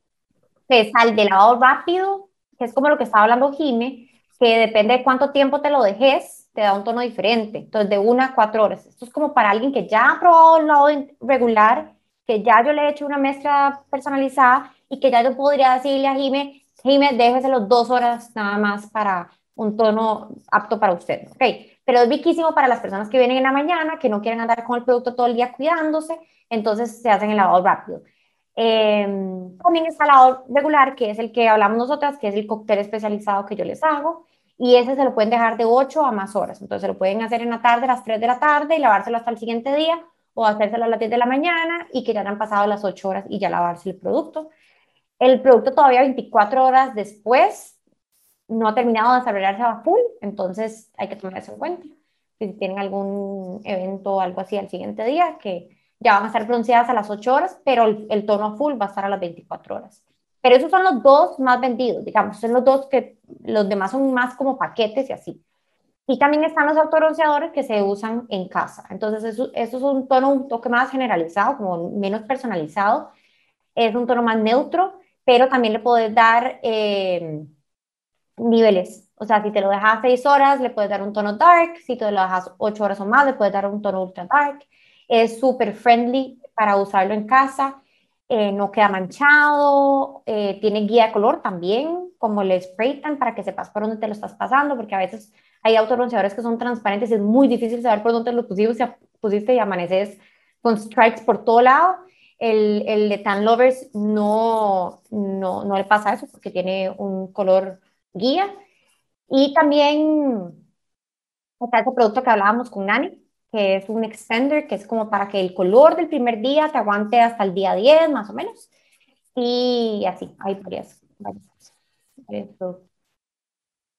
Que al de lavado rápido, que es como lo que estaba hablando Jime, que depende de cuánto tiempo te lo dejes, te da un tono diferente. Entonces, de una a cuatro horas. Esto es como para alguien que ya ha probado el lavado regular, que ya yo le he hecho una mezcla personalizada y que ya yo podría decirle a Jime, Jime, déjese los dos horas nada más para un tono apto para usted. ¿ok? Pero es riquísimo para las personas que vienen en la mañana, que no quieren andar con el producto todo el día cuidándose entonces se hacen el lavado rápido. Em, también está regular, que es el que hablamos nosotras, que es el cóctel especializado que yo les hago, y ese se lo pueden dejar de 8 a más horas. Entonces se lo pueden hacer en la tarde, a las 3 de la tarde, y lavárselo hasta el siguiente día, o hacérselo a las 10 de la mañana y que ya han pasado las 8 horas y ya lavarse el producto. El producto todavía 24 horas después no ha terminado de desarrollarse a full, entonces hay que tomar eso en cuenta. Si tienen algún evento o algo así al siguiente día, que ya van a estar pronunciadas a las 8 horas, pero el, tono full va a estar a las 24 horas. Pero esos son los dos más vendidos, digamos, son los dos que los demás son más como paquetes y así. Y también están los autobronceadores que se usan en casa. Entonces, eso, eso, es un tono un toque más generalizado, como menos personalizado. Es un tono más neutro pero también le puedes dar eh, niveles. O sea, si te lo dejas seis horas, le puedes dar un tono dark. Si te lo dejas ocho horas o más, le puedes dar un tono ultra dark. Es súper friendly para usarlo en casa. Eh, no queda manchado. Eh, tiene guía de color también, como el spray tan para que sepas por dónde te lo estás pasando, porque a veces hay autobronceadores que son transparentes y es muy difícil saber por dónde lo pusiste, pusiste y amaneces con stripes por todo lado. El, el de Tan Lovers no, no, no le pasa eso porque tiene un color guía. Y también está ese producto que hablábamos con Nani, que es un extender, que es como para que el color del primer día te aguante hasta el día 10, más o menos. Y así, hay varias,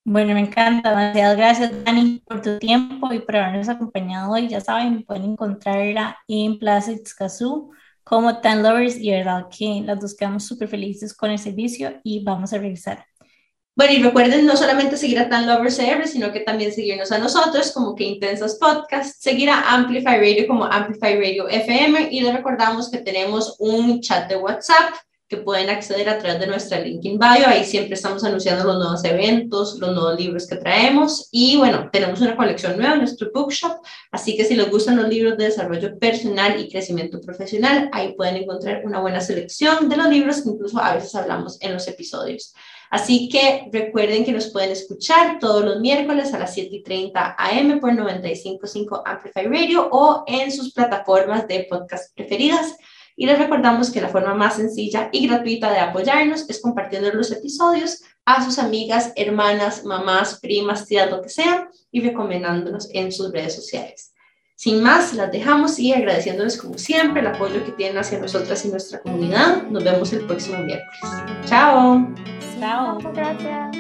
Bueno, me encanta. Demasiadas gracias, Dani, por tu tiempo y por habernos acompañado hoy. Ya saben, pueden encontrarla en Plaza Itzcazú como Tan Lovers y verdad que las dos quedamos súper felices con el servicio y vamos a revisar. Bueno, y recuerden no solamente seguir a Tan Lovers CR, sino que también seguirnos a nosotros como que Intensas Podcast, seguir a Amplify Radio como Amplify Radio FM y les recordamos que tenemos un chat de WhatsApp que pueden acceder a través de nuestra link in bio. Ahí siempre estamos anunciando los nuevos eventos, los nuevos libros que traemos. Y bueno, tenemos una colección nueva en nuestro bookshop. Así que si les gustan los libros de desarrollo personal y crecimiento profesional, ahí pueden encontrar una buena selección de los libros que incluso a veces hablamos en los episodios. Así que recuerden que nos pueden escuchar todos los miércoles a las 7 y 30 AM por 95.5 Amplify Radio o en sus plataformas de podcast preferidas. Y les recordamos que la forma más sencilla y gratuita de apoyarnos es compartiendo los episodios a sus amigas, hermanas, mamás, primas, tías, lo que sea, y recomendándonos en sus redes sociales. Sin más, las dejamos y agradeciéndoles como siempre el apoyo que tienen hacia nosotras y nuestra comunidad. Nos vemos el próximo miércoles. Chao. Chao. Gracias.